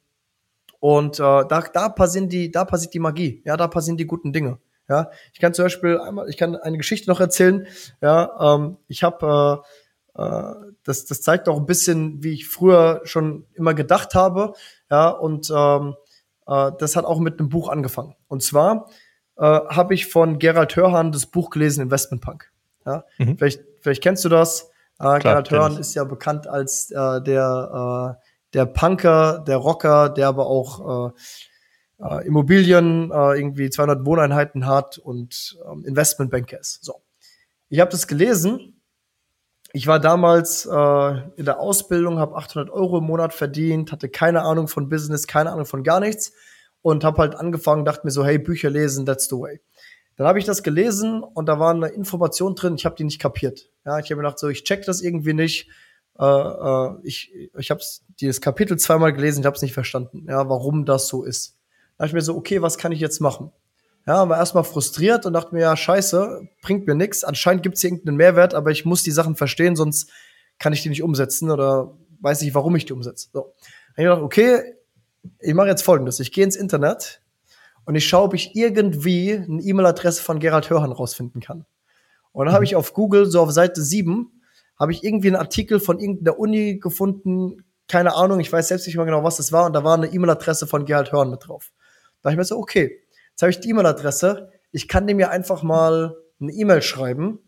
Und äh, da, da passieren die, da passiert die Magie, ja, da passieren die guten Dinge. Ja, ich kann zum Beispiel einmal, ich kann eine Geschichte noch erzählen. Ja, ähm, ich habe, äh, das, das zeigt auch ein bisschen, wie ich früher schon immer gedacht habe. Ja, und ähm, äh, das hat auch mit einem Buch angefangen. Und zwar äh, habe ich von Gerald Hörhan das Buch gelesen, Investment Punk. Ja? Mhm. Vielleicht, vielleicht kennst du das. Äh, Klar, Gerald Hörhan ist ja bekannt als äh, der, äh, der Punker, der Rocker, der aber auch äh, äh, Immobilien, äh, irgendwie 200 Wohneinheiten hat und ähm, Investmentbanker ist. So. Ich habe das gelesen. Ich war damals äh, in der Ausbildung, habe 800 Euro im Monat verdient, hatte keine Ahnung von Business, keine Ahnung von gar nichts und habe halt angefangen, dachte mir so, hey, Bücher lesen, that's the way. Dann habe ich das gelesen und da war eine Information drin, ich habe die nicht kapiert. Ja, ich habe mir gedacht, so, ich check das irgendwie nicht. Äh, äh, ich ich habe dieses Kapitel zweimal gelesen, ich habe es nicht verstanden, ja, warum das so ist. Da habe ich mir so, okay, was kann ich jetzt machen? Ja, war erstmal frustriert und dachte mir, ja, scheiße, bringt mir nichts. Anscheinend gibt es hier irgendeinen Mehrwert, aber ich muss die Sachen verstehen, sonst kann ich die nicht umsetzen oder weiß nicht, warum ich die umsetze. So. Dann habe ich gedacht, okay, ich mache jetzt folgendes. Ich gehe ins Internet und ich schaue, ob ich irgendwie eine E-Mail-Adresse von Gerald Hörhan rausfinden kann. Und dann habe mhm. ich auf Google, so auf Seite 7, habe ich irgendwie einen Artikel von irgendeiner Uni gefunden, keine Ahnung, ich weiß selbst nicht mehr genau, was das war, und da war eine E-Mail-Adresse von Gerald Hörhan mit drauf. Da habe ich mir so, okay, jetzt habe ich die E-Mail-Adresse, ich kann dem ja einfach mal eine E-Mail schreiben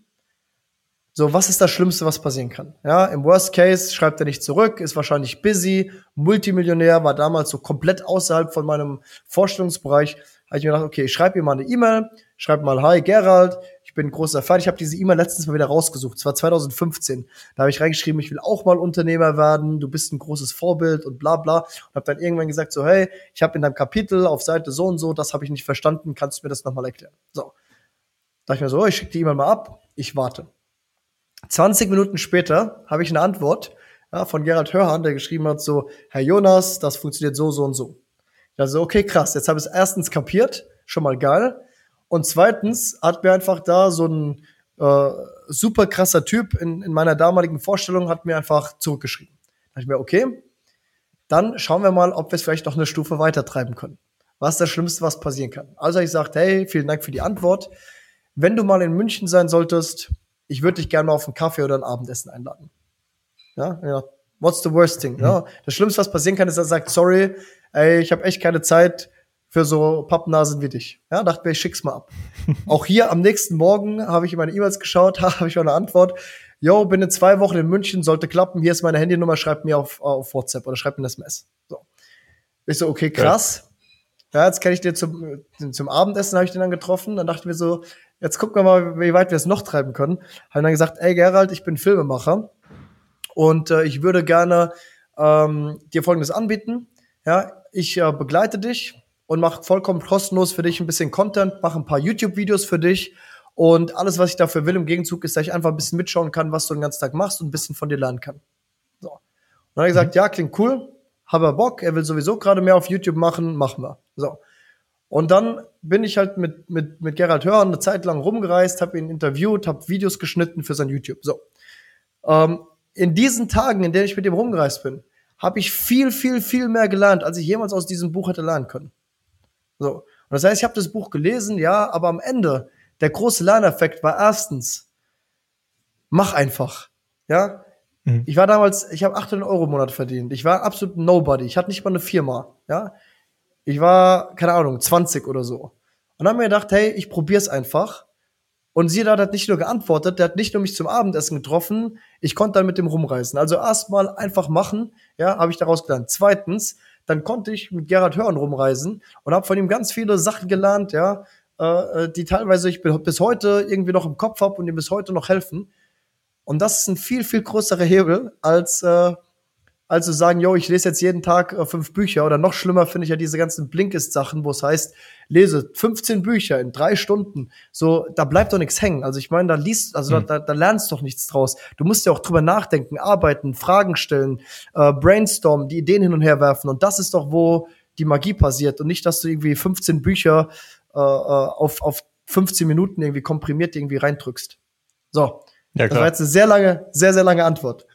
so, was ist das Schlimmste, was passieren kann? Ja, im Worst Case schreibt er nicht zurück, ist wahrscheinlich busy, Multimillionär, war damals so komplett außerhalb von meinem Vorstellungsbereich. Habe ich mir gedacht, okay, ich schreibe ihm mal eine E-Mail, schreibe mal, hi Gerald, bin großer Fan. Ich habe diese E-Mail letztens mal wieder rausgesucht. Es war 2015. Da habe ich reingeschrieben, ich will auch mal Unternehmer werden, du bist ein großes Vorbild und bla bla. Und habe dann irgendwann gesagt, so, hey, ich habe in deinem Kapitel auf Seite so und so, das habe ich nicht verstanden, kannst du mir das nochmal erklären? So. Da dachte ich mir so, oh, ich schicke die E-Mail mal ab, ich warte. 20 Minuten später habe ich eine Antwort ja, von Gerald Hörhan, der geschrieben hat so, Herr Jonas, das funktioniert so, so und so. Also, okay, krass, jetzt habe ich es erstens kapiert, schon mal geil. Und zweitens hat mir einfach da so ein äh, super krasser Typ in, in meiner damaligen Vorstellung hat mir einfach zurückgeschrieben. Da dachte ich mir, okay, dann schauen wir mal, ob wir es vielleicht noch eine Stufe weiter treiben können. Was ist das Schlimmste, was passieren kann? Also ich sagte, hey, vielen Dank für die Antwort. Wenn du mal in München sein solltest, ich würde dich gerne mal auf einen Kaffee oder ein Abendessen einladen. Ja, ja. What's the worst thing? Mhm. Ja, das Schlimmste, was passieren kann, ist, dass er sagt, sorry, ey, ich habe echt keine Zeit für so Pappnasen wie dich. Ja, dachte mir, ich schick's mal ab. Auch hier am nächsten Morgen habe ich in meine E-Mails geschaut, habe ich auch eine Antwort. Yo, bin in zwei Wochen in München, sollte klappen. Hier ist meine Handynummer, schreibt mir auf, auf WhatsApp oder schreibt mir ein SMS. So. Ich so, okay, krass. Ja, jetzt kann ich dir zum, zum Abendessen habe ich den dann getroffen. Dann dachte ich mir so, jetzt gucken wir mal, wie weit wir es noch treiben können. Haben dann gesagt, ey Gerald, ich bin Filmemacher und äh, ich würde gerne ähm, dir Folgendes anbieten. Ja, ich äh, begleite dich und mache vollkommen kostenlos für dich ein bisschen Content, mache ein paar YouTube-Videos für dich und alles, was ich dafür will im Gegenzug, ist, dass ich einfach ein bisschen mitschauen kann, was du den ganzen Tag machst und ein bisschen von dir lernen kann. So. Und dann habe ich gesagt, mhm. ja, klingt cool, habe Bock, er will sowieso gerade mehr auf YouTube machen, machen wir. So. Und dann bin ich halt mit, mit, mit Gerald Hörn eine Zeit lang rumgereist, habe ihn interviewt, habe Videos geschnitten für sein YouTube. So. Ähm, in diesen Tagen, in denen ich mit ihm rumgereist bin, habe ich viel, viel, viel mehr gelernt, als ich jemals aus diesem Buch hätte lernen können. So. Und das heißt, ich habe das Buch gelesen, ja, aber am Ende, der große Lerneffekt war erstens, mach einfach. Ja. Mhm. Ich war damals, ich habe 800 Euro im Monat verdient. Ich war absolut Nobody. Ich hatte nicht mal eine Firma. Ja. Ich war, keine Ahnung, 20 oder so. Und dann haben mir gedacht, hey, ich probier's einfach. Und sie da hat nicht nur geantwortet, der hat nicht nur mich zum Abendessen getroffen, ich konnte dann mit dem rumreisen. Also erstmal einfach machen, ja, habe ich daraus gelernt. Zweitens, dann konnte ich mit Gerhard Hörn rumreisen und habe von ihm ganz viele Sachen gelernt, ja, äh, äh die teilweise ich bis heute irgendwie noch im Kopf habe und ihm bis heute noch helfen. Und das ist ein viel, viel größerer Hebel, als, äh, als zu sagen, yo, ich lese jetzt jeden Tag äh, fünf Bücher. Oder noch schlimmer finde ich ja diese ganzen Blinkist-Sachen, wo es heißt, lese 15 Bücher in drei Stunden. So, da bleibt doch nichts hängen. Also ich meine, da liest, also mhm. da, da lernst doch nichts draus. Du musst ja auch drüber nachdenken, arbeiten, Fragen stellen, äh, brainstormen, die Ideen hin und her werfen. Und das ist doch, wo die Magie passiert. Und nicht, dass du irgendwie 15 Bücher äh, äh auf, auf 15 Minuten irgendwie komprimiert irgendwie reindrückst. So. Ja, klar. Das war jetzt eine sehr lange, sehr, sehr lange Antwort.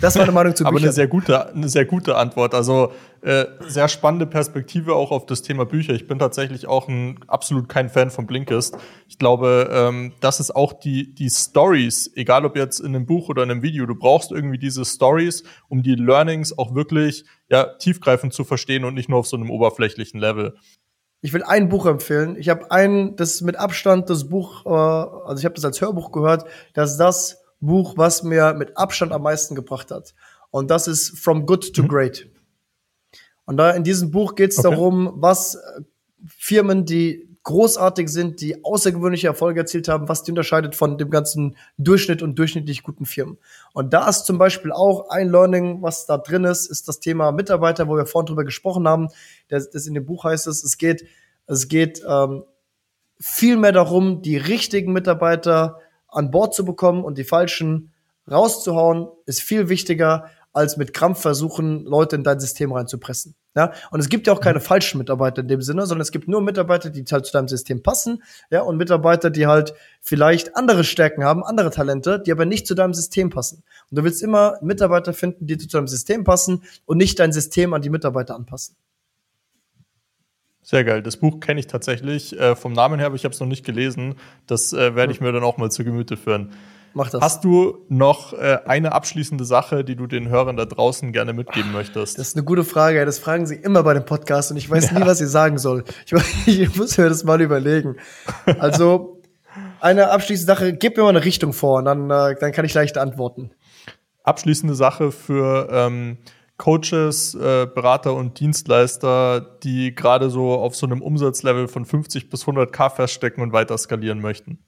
Das war eine Meinung zu Büchern. Aber eine sehr gute, eine sehr gute Antwort. Also äh, sehr spannende Perspektive auch auf das Thema Bücher. Ich bin tatsächlich auch ein absolut kein Fan von Blinkist. Ich glaube, ähm, das ist auch die die Stories, egal ob jetzt in einem Buch oder in einem Video. Du brauchst irgendwie diese Stories, um die Learnings auch wirklich ja tiefgreifend zu verstehen und nicht nur auf so einem oberflächlichen Level. Ich will ein Buch empfehlen. Ich habe ein, das ist mit Abstand das Buch, äh, also ich habe das als Hörbuch gehört, das ist das Buch, was mir mit Abstand am meisten gebracht hat. Und das ist From Good to mhm. Great. Und da in diesem Buch geht es okay. darum, was äh, Firmen, die großartig sind, die außergewöhnliche Erfolge erzielt haben, was die unterscheidet von dem ganzen Durchschnitt und durchschnittlich guten Firmen. Und da ist zum Beispiel auch ein Learning, was da drin ist, ist das Thema Mitarbeiter, wo wir vorhin drüber gesprochen haben. Das, das in dem Buch heißt es, es geht, es geht ähm, viel mehr darum, die richtigen Mitarbeiter an Bord zu bekommen und die falschen rauszuhauen, ist viel wichtiger, als mit Krampf versuchen, Leute in dein System reinzupressen. Ja, und es gibt ja auch keine falschen Mitarbeiter in dem Sinne, sondern es gibt nur Mitarbeiter, die halt zu deinem System passen, ja, und Mitarbeiter, die halt vielleicht andere Stärken haben, andere Talente, die aber nicht zu deinem System passen. Und du willst immer Mitarbeiter finden, die zu deinem System passen und nicht dein System an die Mitarbeiter anpassen. Sehr geil. Das Buch kenne ich tatsächlich äh, vom Namen her, aber ich habe es noch nicht gelesen. Das äh, werde ich mir dann auch mal zu Gemüte führen. Mach das. Hast du noch äh, eine abschließende Sache, die du den Hörern da draußen gerne mitgeben möchtest? Das ist eine gute Frage. Das fragen sie immer bei dem Podcast und ich weiß ja. nie, was ich sagen soll. Ich, ich muss mir das mal überlegen. Also, eine abschließende Sache, gib mir mal eine Richtung vor und dann, äh, dann kann ich leicht antworten. Abschließende Sache für ähm, Coaches, äh, Berater und Dienstleister, die gerade so auf so einem Umsatzlevel von 50 bis 100k feststecken und weiter skalieren möchten.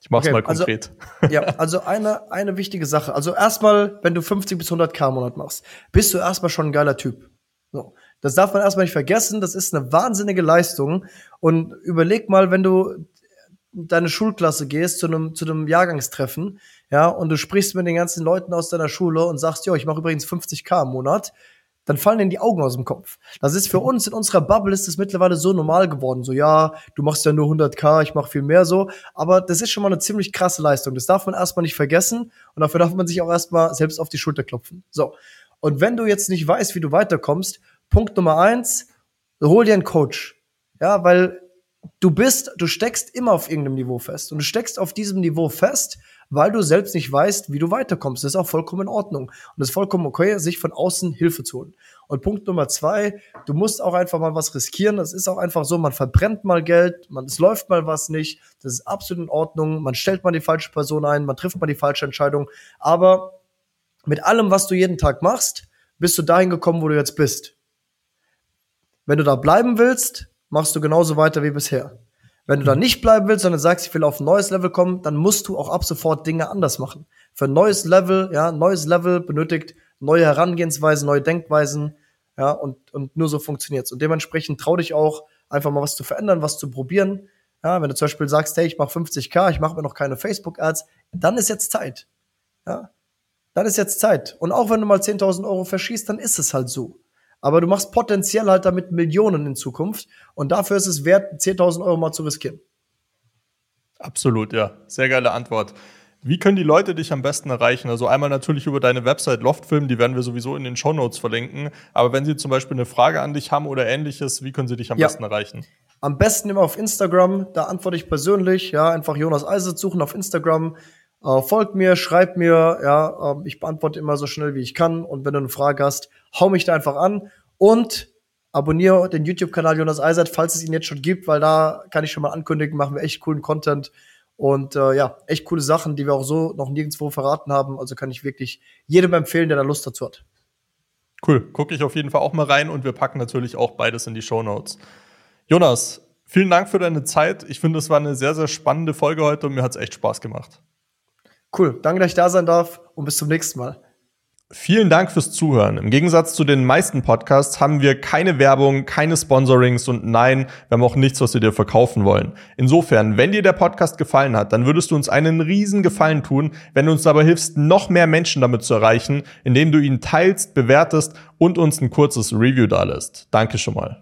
Ich mach's okay, mal also, konkret. Also, ja, also eine, eine wichtige Sache. Also erstmal, wenn du 50 bis 100k im Monat machst, bist du erstmal schon ein geiler Typ. So. Das darf man erstmal nicht vergessen. Das ist eine wahnsinnige Leistung. Und überleg mal, wenn du deine Schulklasse gehst zu einem, zu einem Jahrgangstreffen, ja, und du sprichst mit den ganzen Leuten aus deiner Schule und sagst, jo, ich mache übrigens 50k im Monat, dann fallen denen die Augen aus dem Kopf. Das ist für uns in unserer Bubble ist es mittlerweile so normal geworden. So, ja, du machst ja nur 100k, ich mache viel mehr so. Aber das ist schon mal eine ziemlich krasse Leistung. Das darf man erstmal nicht vergessen. Und dafür darf man sich auch erstmal selbst auf die Schulter klopfen. So. Und wenn du jetzt nicht weißt, wie du weiterkommst, Punkt Nummer eins, hol dir einen Coach. Ja, weil du bist, du steckst immer auf irgendeinem Niveau fest. Und du steckst auf diesem Niveau fest, weil du selbst nicht weißt, wie du weiterkommst. Das ist auch vollkommen in Ordnung. Und es ist vollkommen okay, sich von außen Hilfe zu holen. Und Punkt Nummer zwei, du musst auch einfach mal was riskieren. Das ist auch einfach so, man verbrennt mal Geld, man, es läuft mal was nicht. Das ist absolut in Ordnung. Man stellt mal die falsche Person ein, man trifft mal die falsche Entscheidung. Aber mit allem, was du jeden Tag machst, bist du dahin gekommen, wo du jetzt bist. Wenn du da bleiben willst, machst du genauso weiter wie bisher. Wenn du da nicht bleiben willst, sondern sagst, ich will auf ein neues Level kommen, dann musst du auch ab sofort Dinge anders machen. Für ein neues Level, ja, neues Level benötigt neue Herangehensweisen, neue Denkweisen, ja, und, und nur so funktioniert's. Und dementsprechend trau dich auch, einfach mal was zu verändern, was zu probieren. Ja, wenn du zum Beispiel sagst, hey, ich mache 50k, ich mache mir noch keine Facebook-Ads, dann ist jetzt Zeit. Ja, dann ist jetzt Zeit. Und auch wenn du mal 10.000 Euro verschießt, dann ist es halt so aber du machst potenziell halt damit Millionen in Zukunft und dafür ist es wert, 10.000 Euro mal zu riskieren. Absolut, ja. Sehr geile Antwort. Wie können die Leute dich am besten erreichen? Also einmal natürlich über deine Website Loftfilm, die werden wir sowieso in den Show Notes verlinken. Aber wenn sie zum Beispiel eine Frage an dich haben oder ähnliches, wie können sie dich am ja. besten erreichen? Am besten immer auf Instagram, da antworte ich persönlich, ja, einfach Jonas Eisert suchen auf Instagram, äh, folgt mir, schreibt mir, ja, äh, ich beantworte immer so schnell wie ich kann und wenn du eine Frage hast, hau mich da einfach an und abonniere den YouTube-Kanal Jonas Eisert, falls es ihn jetzt schon gibt, weil da kann ich schon mal ankündigen, machen wir echt coolen Content und äh, ja, echt coole Sachen, die wir auch so noch nirgendwo verraten haben. Also kann ich wirklich jedem empfehlen, der da Lust dazu hat. Cool, gucke ich auf jeden Fall auch mal rein und wir packen natürlich auch beides in die Show Notes. Jonas, vielen Dank für deine Zeit. Ich finde, es war eine sehr, sehr spannende Folge heute und mir hat es echt Spaß gemacht. Cool. Danke, dass ich da sein darf und bis zum nächsten Mal. Vielen Dank fürs Zuhören. Im Gegensatz zu den meisten Podcasts haben wir keine Werbung, keine Sponsorings und nein, wir haben auch nichts, was wir dir verkaufen wollen. Insofern, wenn dir der Podcast gefallen hat, dann würdest du uns einen riesen Gefallen tun, wenn du uns dabei hilfst, noch mehr Menschen damit zu erreichen, indem du ihn teilst, bewertest und uns ein kurzes Review dalässt. Danke schon mal.